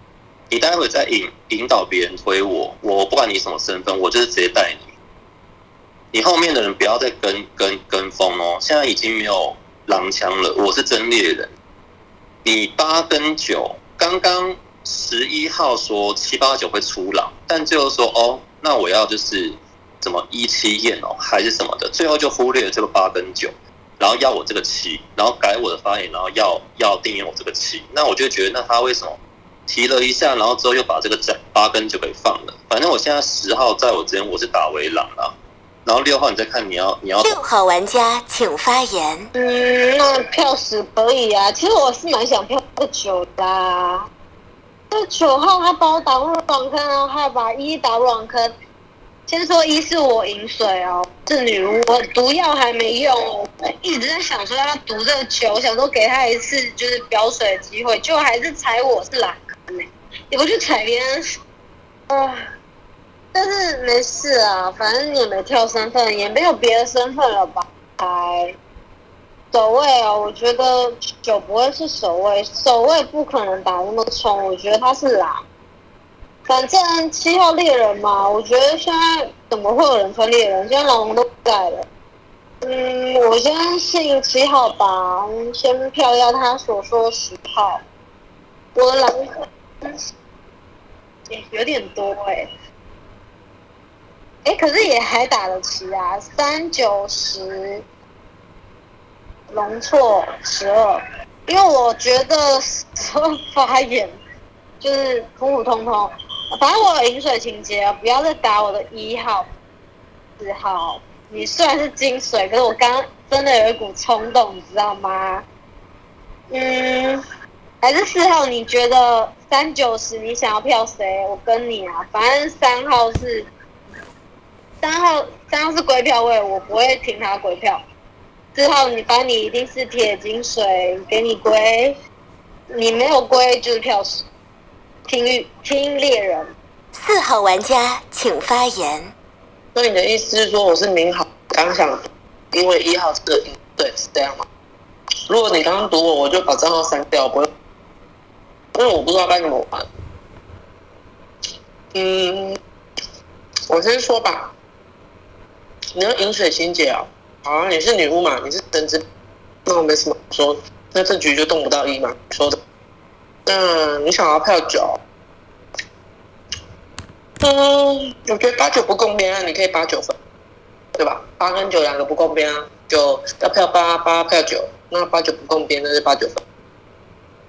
Speaker 10: 你待会再引引导别人推我，我不管你什么身份，我就是直接带你。你后面的人不要再跟跟跟风哦，现在已经没有狼枪了，我是真猎人。你八跟九，刚刚十一号说七八九会出狼，但最后说哦，那我要就是怎么一七验哦，还是什么的，最后就忽略了这个八跟九，然后要我这个七，然后改我的发言，然后要要定义我这个七，那我就觉得那他为什么提了一下，然后之后又把这个展八根就给放了？反正我现在十号在我这边我是打为狼了，然后六号你再看你要你要
Speaker 2: 六号玩家请发言。
Speaker 3: 嗯，那票十可以啊。其实我是蛮想票个九的、啊。这九号他把我打入网坑，然后还把一打入网坑。先说一是我饮水哦，是女巫，我毒药还没用，我一直在想说要毒这个球，想说给他一次就是表水的机会，就还是踩我是蓝也不去踩别人，啊。但是没事啊，反正你也没跳身份，也没有别的身份了吧？还守卫哦，我觉得九不会是守卫，守卫不可能打那么冲，我觉得他是狼。反正七号猎人嘛，我觉得现在怎么会有人穿猎人？现在狼都不在了。嗯，我先信七号吧，先票要他所说十号。我的狼坑有点多哎、哎、可是也还打得起啊，三九十，龙错十二，因为我觉得十二发言 (laughs) 就是普普通通，反正我有饮水情节，不要再打我的一号、四号。你虽然是金水，可是我刚刚真的有一股冲动，你知道吗？嗯，还是四号？你觉得三九十你想要票谁？我跟你啊，反正三号是三号，三号是归票位，我不会听他归票。四号你反正你一定是铁金水，给你归，你没有归就是票数。听听猎人，
Speaker 2: 四号玩家请发言。
Speaker 6: 那你的意思是说我是明好刚想，因为一号是对是这样吗？如果你刚刚读我，我就把账号删掉，不会，因为我不知道该怎么玩。嗯，我先说吧。你要饮水清洁啊？好啊，你是女巫嘛？你是神职，那我没什么说，那这局就动不到一嘛，说的。那你想要票九？嗯，我觉得八九不共边啊，你可以八九分，对吧？八跟九两个不共边啊，九要票八，八票九，那八九不共边，那是八九分。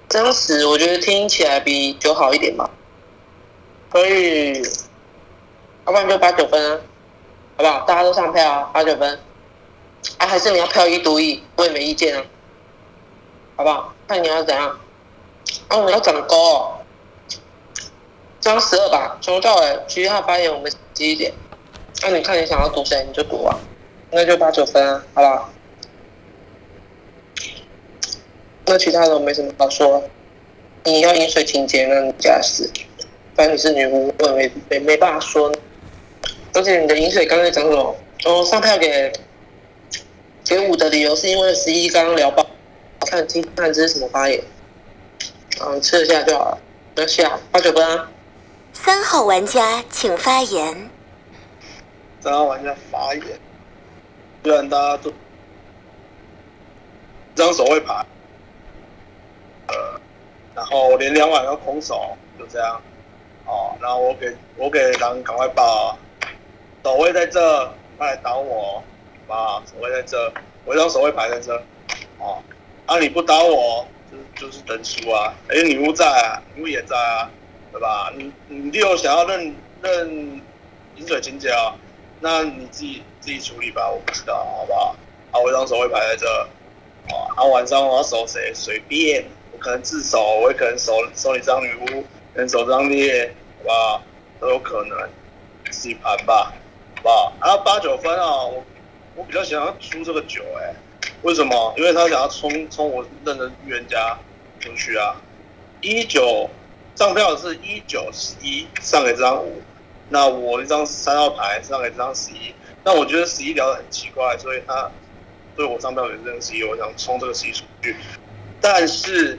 Speaker 6: 当时我觉得听起来比九好一点吧，所以，要不然就八九分啊，好不好？大家都上票啊，八九分。啊，还是你要票一独一，我也没意见啊，好不好？看你要怎样。哦，你要长高哦。张十二吧，从头到尾其他发言我们记一点。那、你看你想要读谁你就读啊，那就八九分啊，好不好？那其他的我没什么好说。你要饮水情节，那你加四。反正你是女巫，我也没没没办法说。而且你的饮水刚才讲什么？哦，上票给给五的理由是因为十一刚刚聊爆，看听看这是什么发言。嗯，吃得下就好了，不要下八九分啊。
Speaker 2: 三号玩家请发言。
Speaker 12: 三号玩家发言，虽然大家都这张手会牌，呃，然后连两碗要空手，就这样。哦，然后我给我给狼赶快报，守卫在这，快来打我，啊，守卫在这，我一张守卫牌在这，哦，啊你不打我，就就是等输啊，哎，女巫在啊，女巫也在啊，对吧？你你六想要认认饮水情节啊，那你自己自己处理吧，我不知道，好不好？啊，我一张守卫牌在这，哦，啊晚上我要守谁随便，可能自首，我也可能守守你这张女巫，可能守张猎，好不好？都有可能，自己盘吧，好不好？啊，八九分啊，我我比较想要出这个九，哎，为什么？因为他想要冲冲我认的预言家出去啊，一九上票是一九十一上给这张五，那我一张三号牌上给这张十一，那我觉得十一聊得很奇怪，所以他对我上票给这张十一，我想冲这个十一出去，但是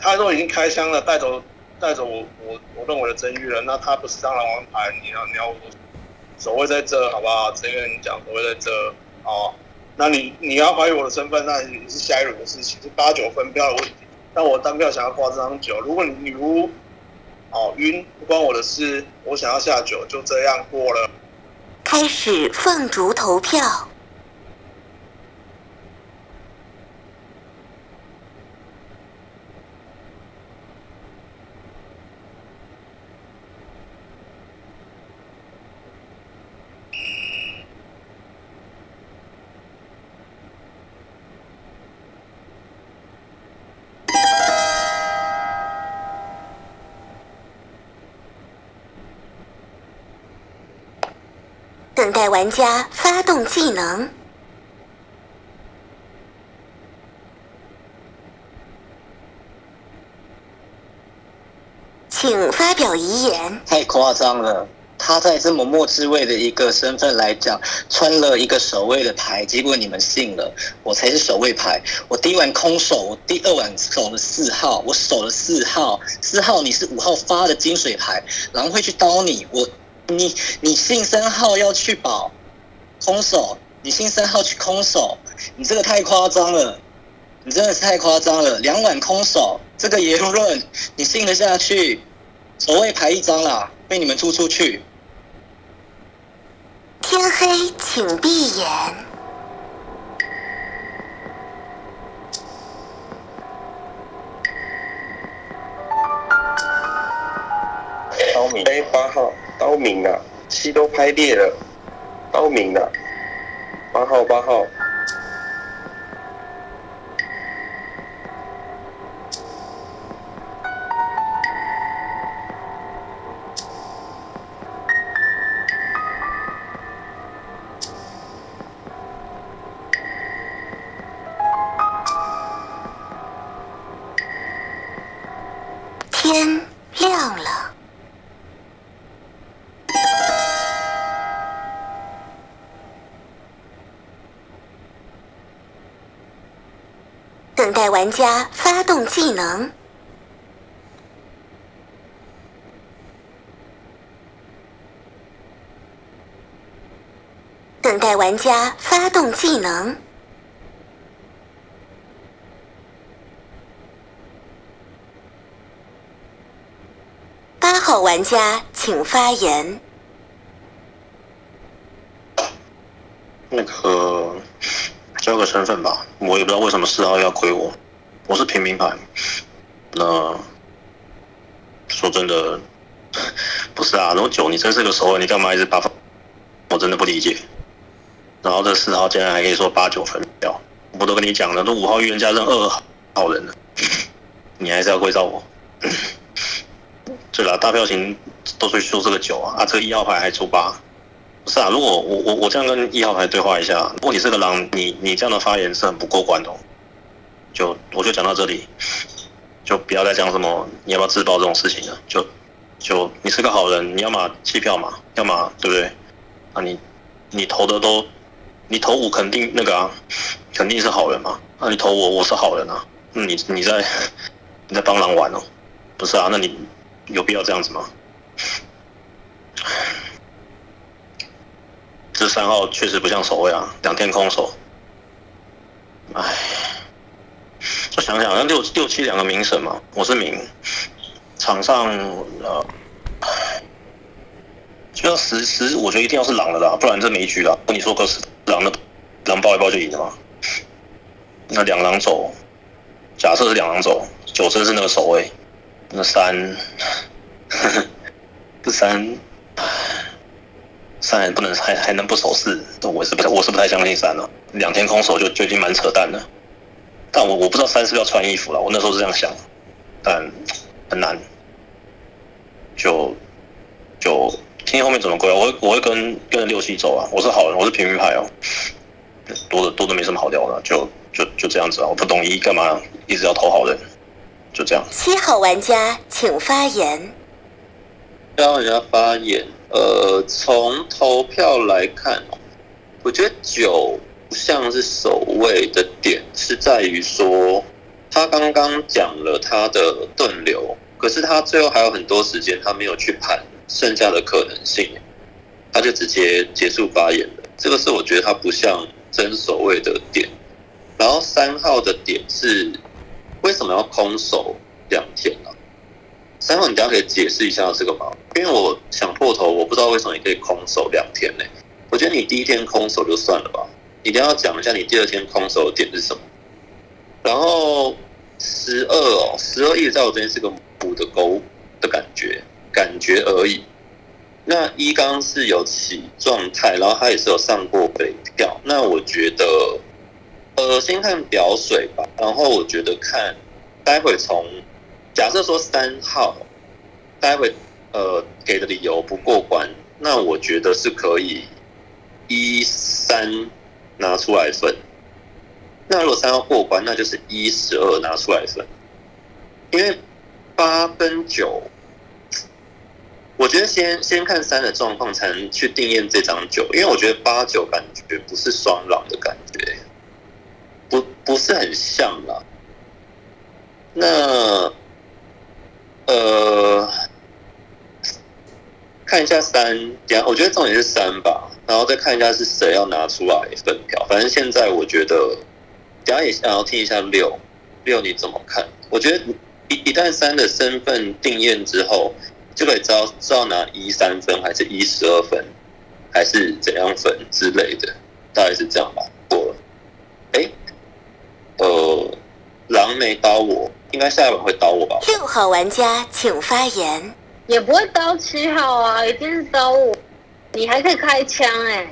Speaker 12: 他都已经开枪了，带走带走我我我认为的真玉了，那他不是张狼王牌，你要你要守卫在这好不好？直接跟你讲守卫在这哦，那你你要怀疑我的身份，那也是下一轮的事情，是八九分票的问题。但我单票想要挂这张九，如果你女巫哦晕不关我的事，我想要下九，就这样过了。
Speaker 2: 开始凤竹投票。等待玩家发动技能，请发表遗言。
Speaker 8: 太夸张了，他在这么末置位的一个身份来讲，穿了一个守卫的牌，结果你们信了，我才是守卫牌。我第一晚空手，我第二晚守了四号，我守了四号，四号你是五号发的金水牌，狼会去刀你，我你你信三号要去保空手，你信三号去空手，你这个太夸张了，你真的是太夸张了，两碗空手这个言论你信得下去？守卫牌一张啦，被你们出出去。
Speaker 2: 天黑，请闭眼。
Speaker 4: 刀明，，A，八号，刀明啊，漆都拍裂了，刀明啊，八号，八号。
Speaker 2: 等待玩家发动技能。等待玩家发动技能。八号玩家请发言。
Speaker 9: 那个交个身份吧，我也不知道为什么四号要亏我，我是平民牌。那说真的，不是啊，如果九你真是个熟人，你干嘛一直八分？我真的不理解。然后这四号竟然还可以说八九分掉，我都跟你讲了，都五号预言家认二号人了，你还是要归到我。(coughs) 对了，大票型都是出这个九啊，啊，这个一号牌还出八，是啊？如果我我我这样跟一号牌对话一下，如果你是个狼，你你这样的发言是很不过关的。就我就讲到这里，就不要再讲什么你要不要自爆这种事情了。就就你是个好人，你要么弃票嘛，要么对不对？啊，你你投的都你投五肯定那个啊，肯定是好人嘛。那你投我我是好人啊，那你你在你在帮狼玩哦？不是啊？那你。有必要这样子吗？这三号确实不像守卫啊，两天空手。哎，我想想，那六六七两个明神嘛，我是明，场上呃，就要十十，我觉得一定要是狼的啦，不然这没局了。跟你说个是狼的，狼抱一抱就赢了嘛。那两狼走，假设是两狼走，九真是那个守卫。那三，(laughs) 呵呵这三，三不能还还能不守四？我是不太我是不太相信三了。两天空手就就已经蛮扯淡了。但我我不知道三是不是要穿衣服了。我那时候是这样想，但很难。就就听后面怎么归啊？我会我会跟跟着六七走啊。我是好人，我是平民牌哦。多的多的没什么好聊的，就就就这样子啊。我不懂一干嘛一直要投好人。就这样。
Speaker 2: 七号玩家请发言。
Speaker 10: 七号玩家发言。呃，从投票来看，我觉得九不像是守卫的点是在于说，他刚刚讲了他的盾流，可是他最后还有很多时间，他没有去盘剩下的可能性，他就直接结束发言了。这个是我觉得他不像真守卫的点。然后三号的点是。为什么要空手两天呢？三号，你等下可以解释一下这个吗？因为我想破头，我不知道为什么你可以空手两天呢？我觉得你第一天空手就算了吧，你一定要讲一下你第二天空手的点是什么。然后十二哦，十二一直在我这边是个补的勾的感觉，感觉而已。那一刚是有起状态，然后他也是有上过北票，那我觉得。呃，先看表水吧，然后我觉得看，待会从假设说三号，待会呃给的理由不过关，那我觉得是可以一三拿出来分。那如果三号过关，那就是一十二拿出来分。因为八跟九，我觉得先先看三的状况，才能去定验这张九，因为我觉得八九感觉不是双狼的感觉，不不是很像啦。那呃，看一下三，等下我觉得重点是三吧，然后再看一下是谁要拿出来分票。反正现在我觉得，等下也想要听一下六六你怎么看？我觉得一一旦三的身份定验之后。就可以知道知道拿一三分，还是一十二分，还是怎样分之类的，大概是这样吧。过了，哎，呃，狼没刀我，应该下一轮会刀我吧？
Speaker 2: 六号玩家请发言。
Speaker 3: 也不会刀七号啊，一定是刀我。你还可以开枪哎。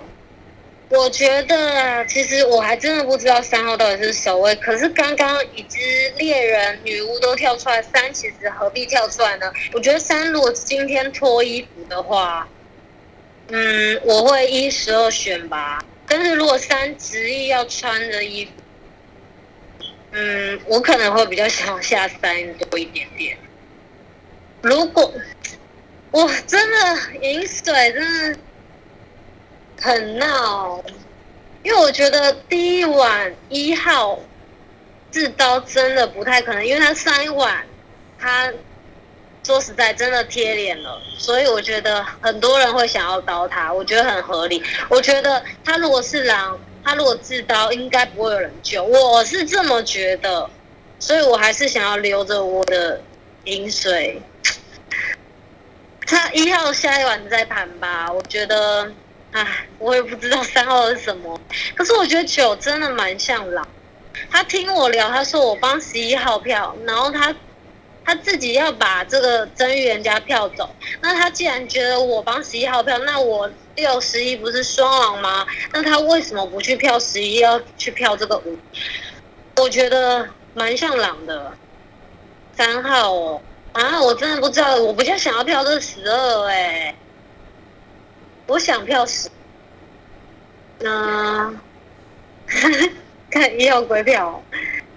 Speaker 3: 我觉得其实我还真的不知道三号到底是守卫，可是刚刚已知猎人女巫都跳出来，三其实何必跳出来呢？我觉得三如果今天脱衣服的话，嗯，我会一十二选吧。但是如果三执意要穿着衣服，嗯，我可能会比较想下三多一点点。如果我真的饮水真的。很闹，因为我觉得第一晚一号自刀真的不太可能，因为他上一晚他说实在真的贴脸了，所以我觉得很多人会想要刀他，我觉得很合理。我觉得他如果是狼，他如果自刀，应该不会有人救，我是这么觉得，所以我还是想要留着我的饮水。他一号下一晚再盘吧，我觉得。唉，我也不知道三号是什么，可是我觉得九真的蛮像狼。他听我聊，他说我帮十一号票，然后他他自己要把这个真预言家票走。那他既然觉得我帮十一号票，那我六十一不是双狼吗？那他为什么不去票十一，要去票这个五？我觉得蛮像狼的。三号哦，啊，我真的不知道，我比较想要票这十二哎。我想票十，嗯，(laughs) 看一号归票，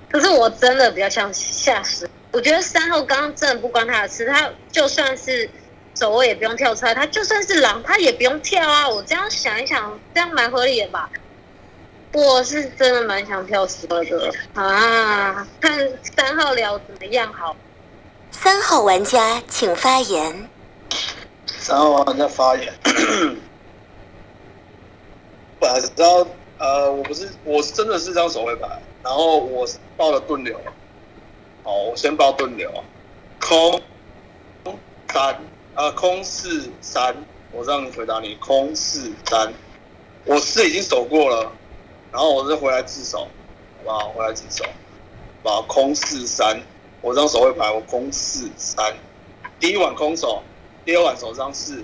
Speaker 3: 可是我真的比较想下十。我觉得三号刚刚真的不关他的事，他就算是守卫也不用跳出来，他就算是狼他也不用跳啊。我这样想一想，这样蛮合理的吧？我是真的蛮想跳十二的啊，看三号聊怎么样好。
Speaker 2: 三号玩家请发言。
Speaker 12: 三号玩家发言。本来知道，呃，我不是，我是真的是张守卫牌，然后我报了盾流，好，我先报盾流，空三，呃，空四三，我这样回答你，空四三，我四已经守过了，然后我是回来自守，好不好？回来自守，把，空四三，我这张手绘牌，我空四三，第一晚空手，第二晚手张四，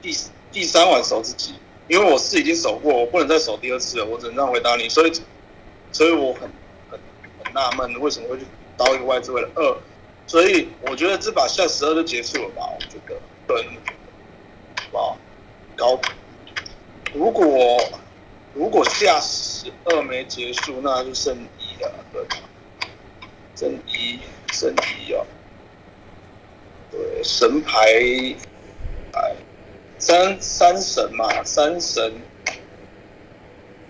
Speaker 12: 第第三晚守自己。因为我是已经守过，我不能再守第二次了，我只能这样回答你。所以，所以我很很很纳闷，为什么会去刀一个外置位的二？所以我觉得这把下十二就结束了吧？我觉得个人觉得，好不好？高，如果如果下十二没结束，那就剩一了，对吧？剩一，剩一哦，对，神牌，哎。三三神嘛，三神，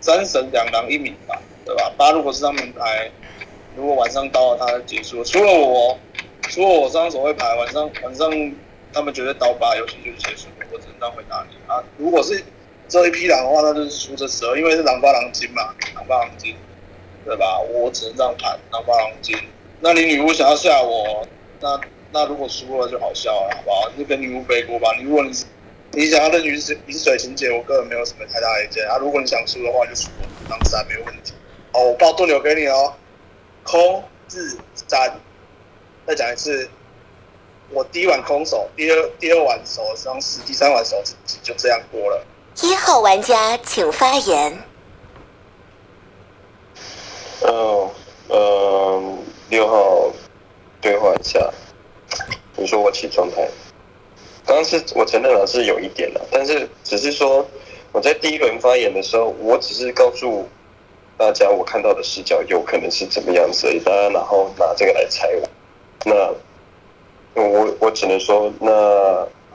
Speaker 12: 三神两狼一名吧，对吧？八如果是张名牌，如果晚上刀了，他就结束。除了我，除了我这张手会牌，晚上晚上他们觉得刀八游戏就结束了。我只能这样回答你啊。如果是这一批狼的话，那就是输这十二，因为是狼八狼金嘛，狼八狼金，对吧？我只能这样盘，狼八狼金。那你女巫想要吓我，那那如果输了就好笑了，好不好？你就跟女巫背锅吧。你如果你是。你想要的饮水饮水情节，我个人没有什么太大意见啊。如果你想输的话，就输当三没问题。哦，我报盾流给你哦。空四三，再讲一次。我第一晚空手，第二第二晚手张四，第三晚手自己就这样过了。
Speaker 2: 一号玩家请发言。
Speaker 4: 呃呃，六号对话一下。你说我起状态。刚刚是我承认了是有一点的，但是只是说我在第一轮发言的时候，我只是告诉大家我看到的视角有可能是怎么样子，大家然后拿这个来猜我。那我我只能说，那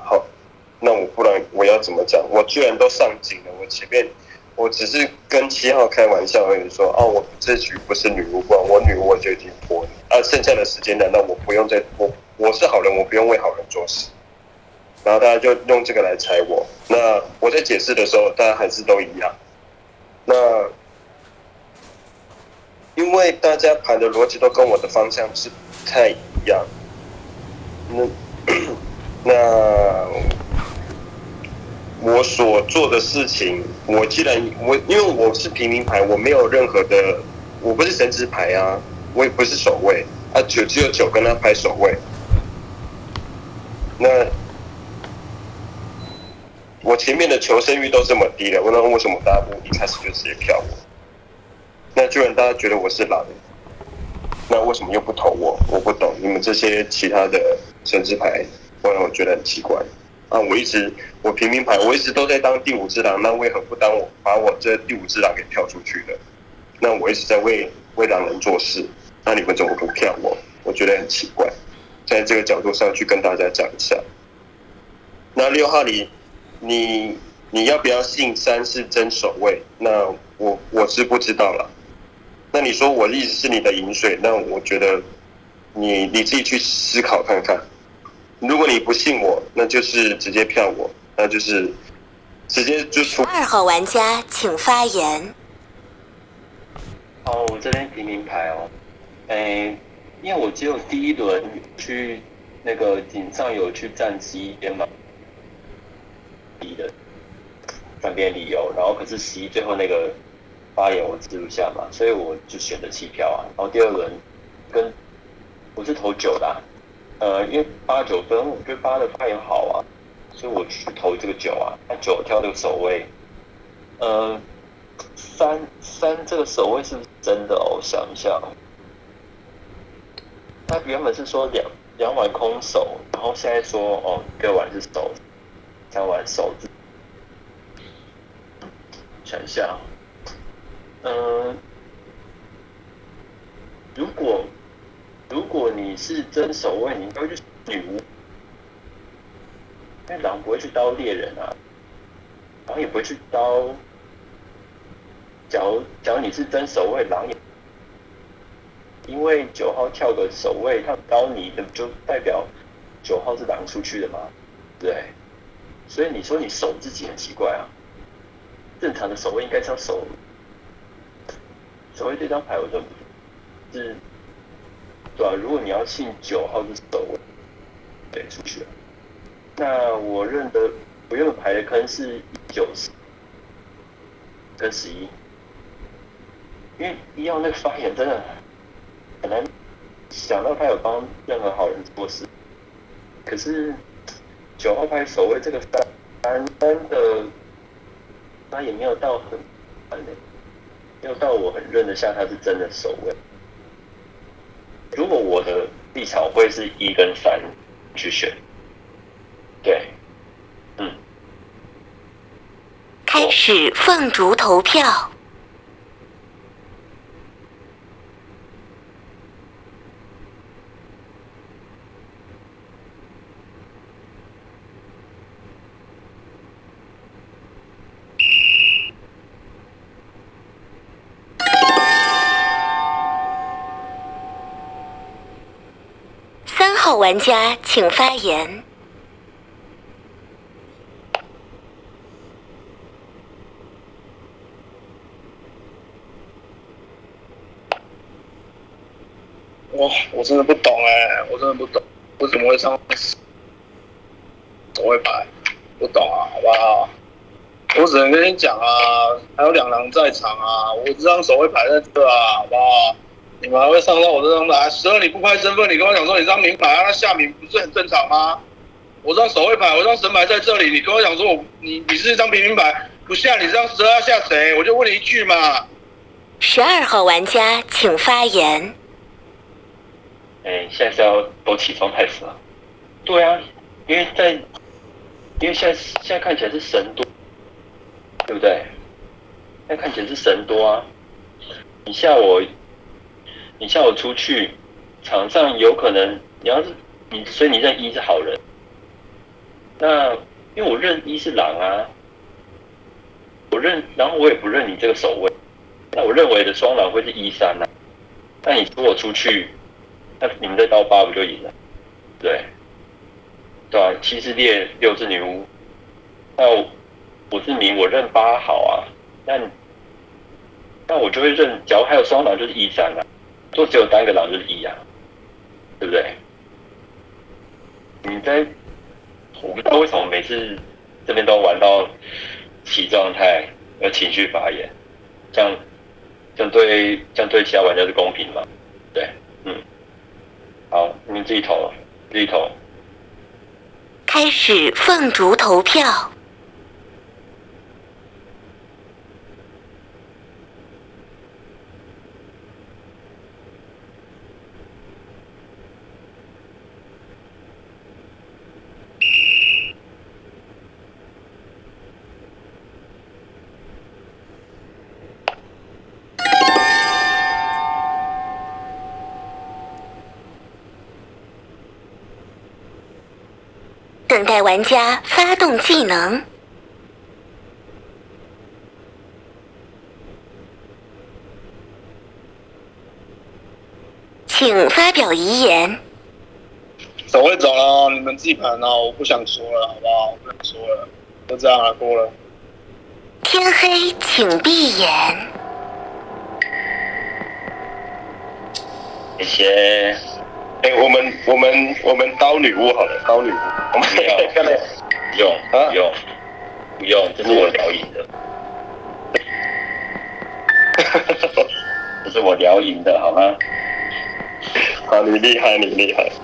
Speaker 4: 好，那我不然我要怎么讲？我居然都上警了，我前面我只是跟七号开玩笑而已，说哦，我这局不是女巫冠，我女巫我就已经破了，啊，剩下的时间难道我不用再我我是好人，我不用为好人做事？然后大家就用这个来猜我。那我在解释的时候，大家还是都一样。那因为大家盘的逻辑都跟我的方向是太一样。那 (coughs) 那我所做的事情，我既然我因为我是平民牌，我没有任何的，我不是神职牌啊，我也不是守卫啊，九只有九跟他拍守卫。那我前面的求生欲都这么低了，我那为什么大家不一开始就直接票我？那居然大家觉得我是狼，那为什么又不投我？我不懂你们这些其他的神之牌，会让我觉得很奇怪。啊，我一直我平民牌，我一直都在当第五只狼，那为何不当我把我这第五只狼给票出去了？那我一直在为为狼人做事，那你们怎么不票我？我觉得很奇怪，在这个角度上去跟大家讲一下。那六号你你你要不要信三是真守卫？那我我是不知道了。那你说我一直是你的饮水，那我觉得你你自己去思考看看。如果你不信我，那就是直接票我，那就是直接就出。
Speaker 2: 二号玩家请发言。
Speaker 14: 哦，我这边平民牌哦，诶，因为我只有第一轮去那个顶上有去站十一边嘛，一的站边理由，然后可是十一最后那个发言我记录下嘛，所以我就选择弃票啊。然后第二轮跟我是投九的、呃，因为八九分，我觉得八的发言好啊，所以我去投这个九啊。那九挑这个守卫，呃，三三这个守卫是不是真的哦？我想一下，他原本是说两两碗空手，然后现在说哦，一个碗是手，三碗手。想一下，嗯、如果如果你是真守卫，你应该去女巫，因为狼不会去刀猎人啊，狼也不会去刀。假如假如你是真守卫，狼也因为九号跳个守卫，他刀你，那就代表九号是狼出去的嘛，对。所以你说你守自己很奇怪啊，正常的守卫应该是要守守卫这张牌，我认是，对啊，如果你要信九号是守卫，对，出去了。那我认得我原本排的坑是一九跟十一，因为一号那个发言真的很难想到他有帮任何好人做事，可是九号牌守卫这个三三的，他也没有到很没要到我很认得下他是真的守卫。如果我的立场会是一跟三去选，对，嗯，
Speaker 2: 开始凤竹投票。玩家请发言。
Speaker 12: 哇，我真的不懂哎、我真的不懂，为什么会上守卫牌？不懂啊，好不好？我只能跟你讲啊，还有两狼在场啊，我这张守卫牌在这啊，好不好？你们还会上到我这张牌？十二你不拍身份，你跟我讲说你这张名牌啊，那下明不是很正常吗？我这张守卫牌，我这张神牌在这里，你跟我讲说我你你是一张平民牌，不下你这张十二要下谁？我就问你一句嘛。
Speaker 2: 十二号玩家请发言。
Speaker 14: 哎，现在是要都起状态是吗？对啊，因为在，因为现在现在看起来是神多，对不对？现在看起来是神多啊。你下我，你下我出去，场上有可能你要是你，所以你认一是好人。那因为我认一是狼啊，我认，然后我也不认你这个守卫，那我认为的双狼会是一三呐。那你如果出去，那你们这刀八不就赢了？对，对吧？七是猎，六是女巫，那我是明，我认八好啊。那那我就会认，假如还有双狼就是一三啊，就只有单个狼就是一啊，对不对？你在，我不知道为什么每次这边都玩到起状态，要情绪发言，这样这样对这样对其他玩家是公平吗？对，嗯，好，你们自己投，自己投。
Speaker 2: 开始凤竹投票，等待玩家发动技能，请发表遗言。
Speaker 12: 走会走了，你们自己盘哦，我不想说了，好不好？我不想说了，就这样了，过了。
Speaker 2: 天黑请闭眼。
Speaker 14: 谢谢。
Speaker 4: 哎、我们我们我们刀女巫好了，刀女巫，我们
Speaker 14: 不要用，不用，不用，这是我聊赢的，(laughs) 这是我聊赢的，好吗？
Speaker 4: 好，你厉害，你厉害。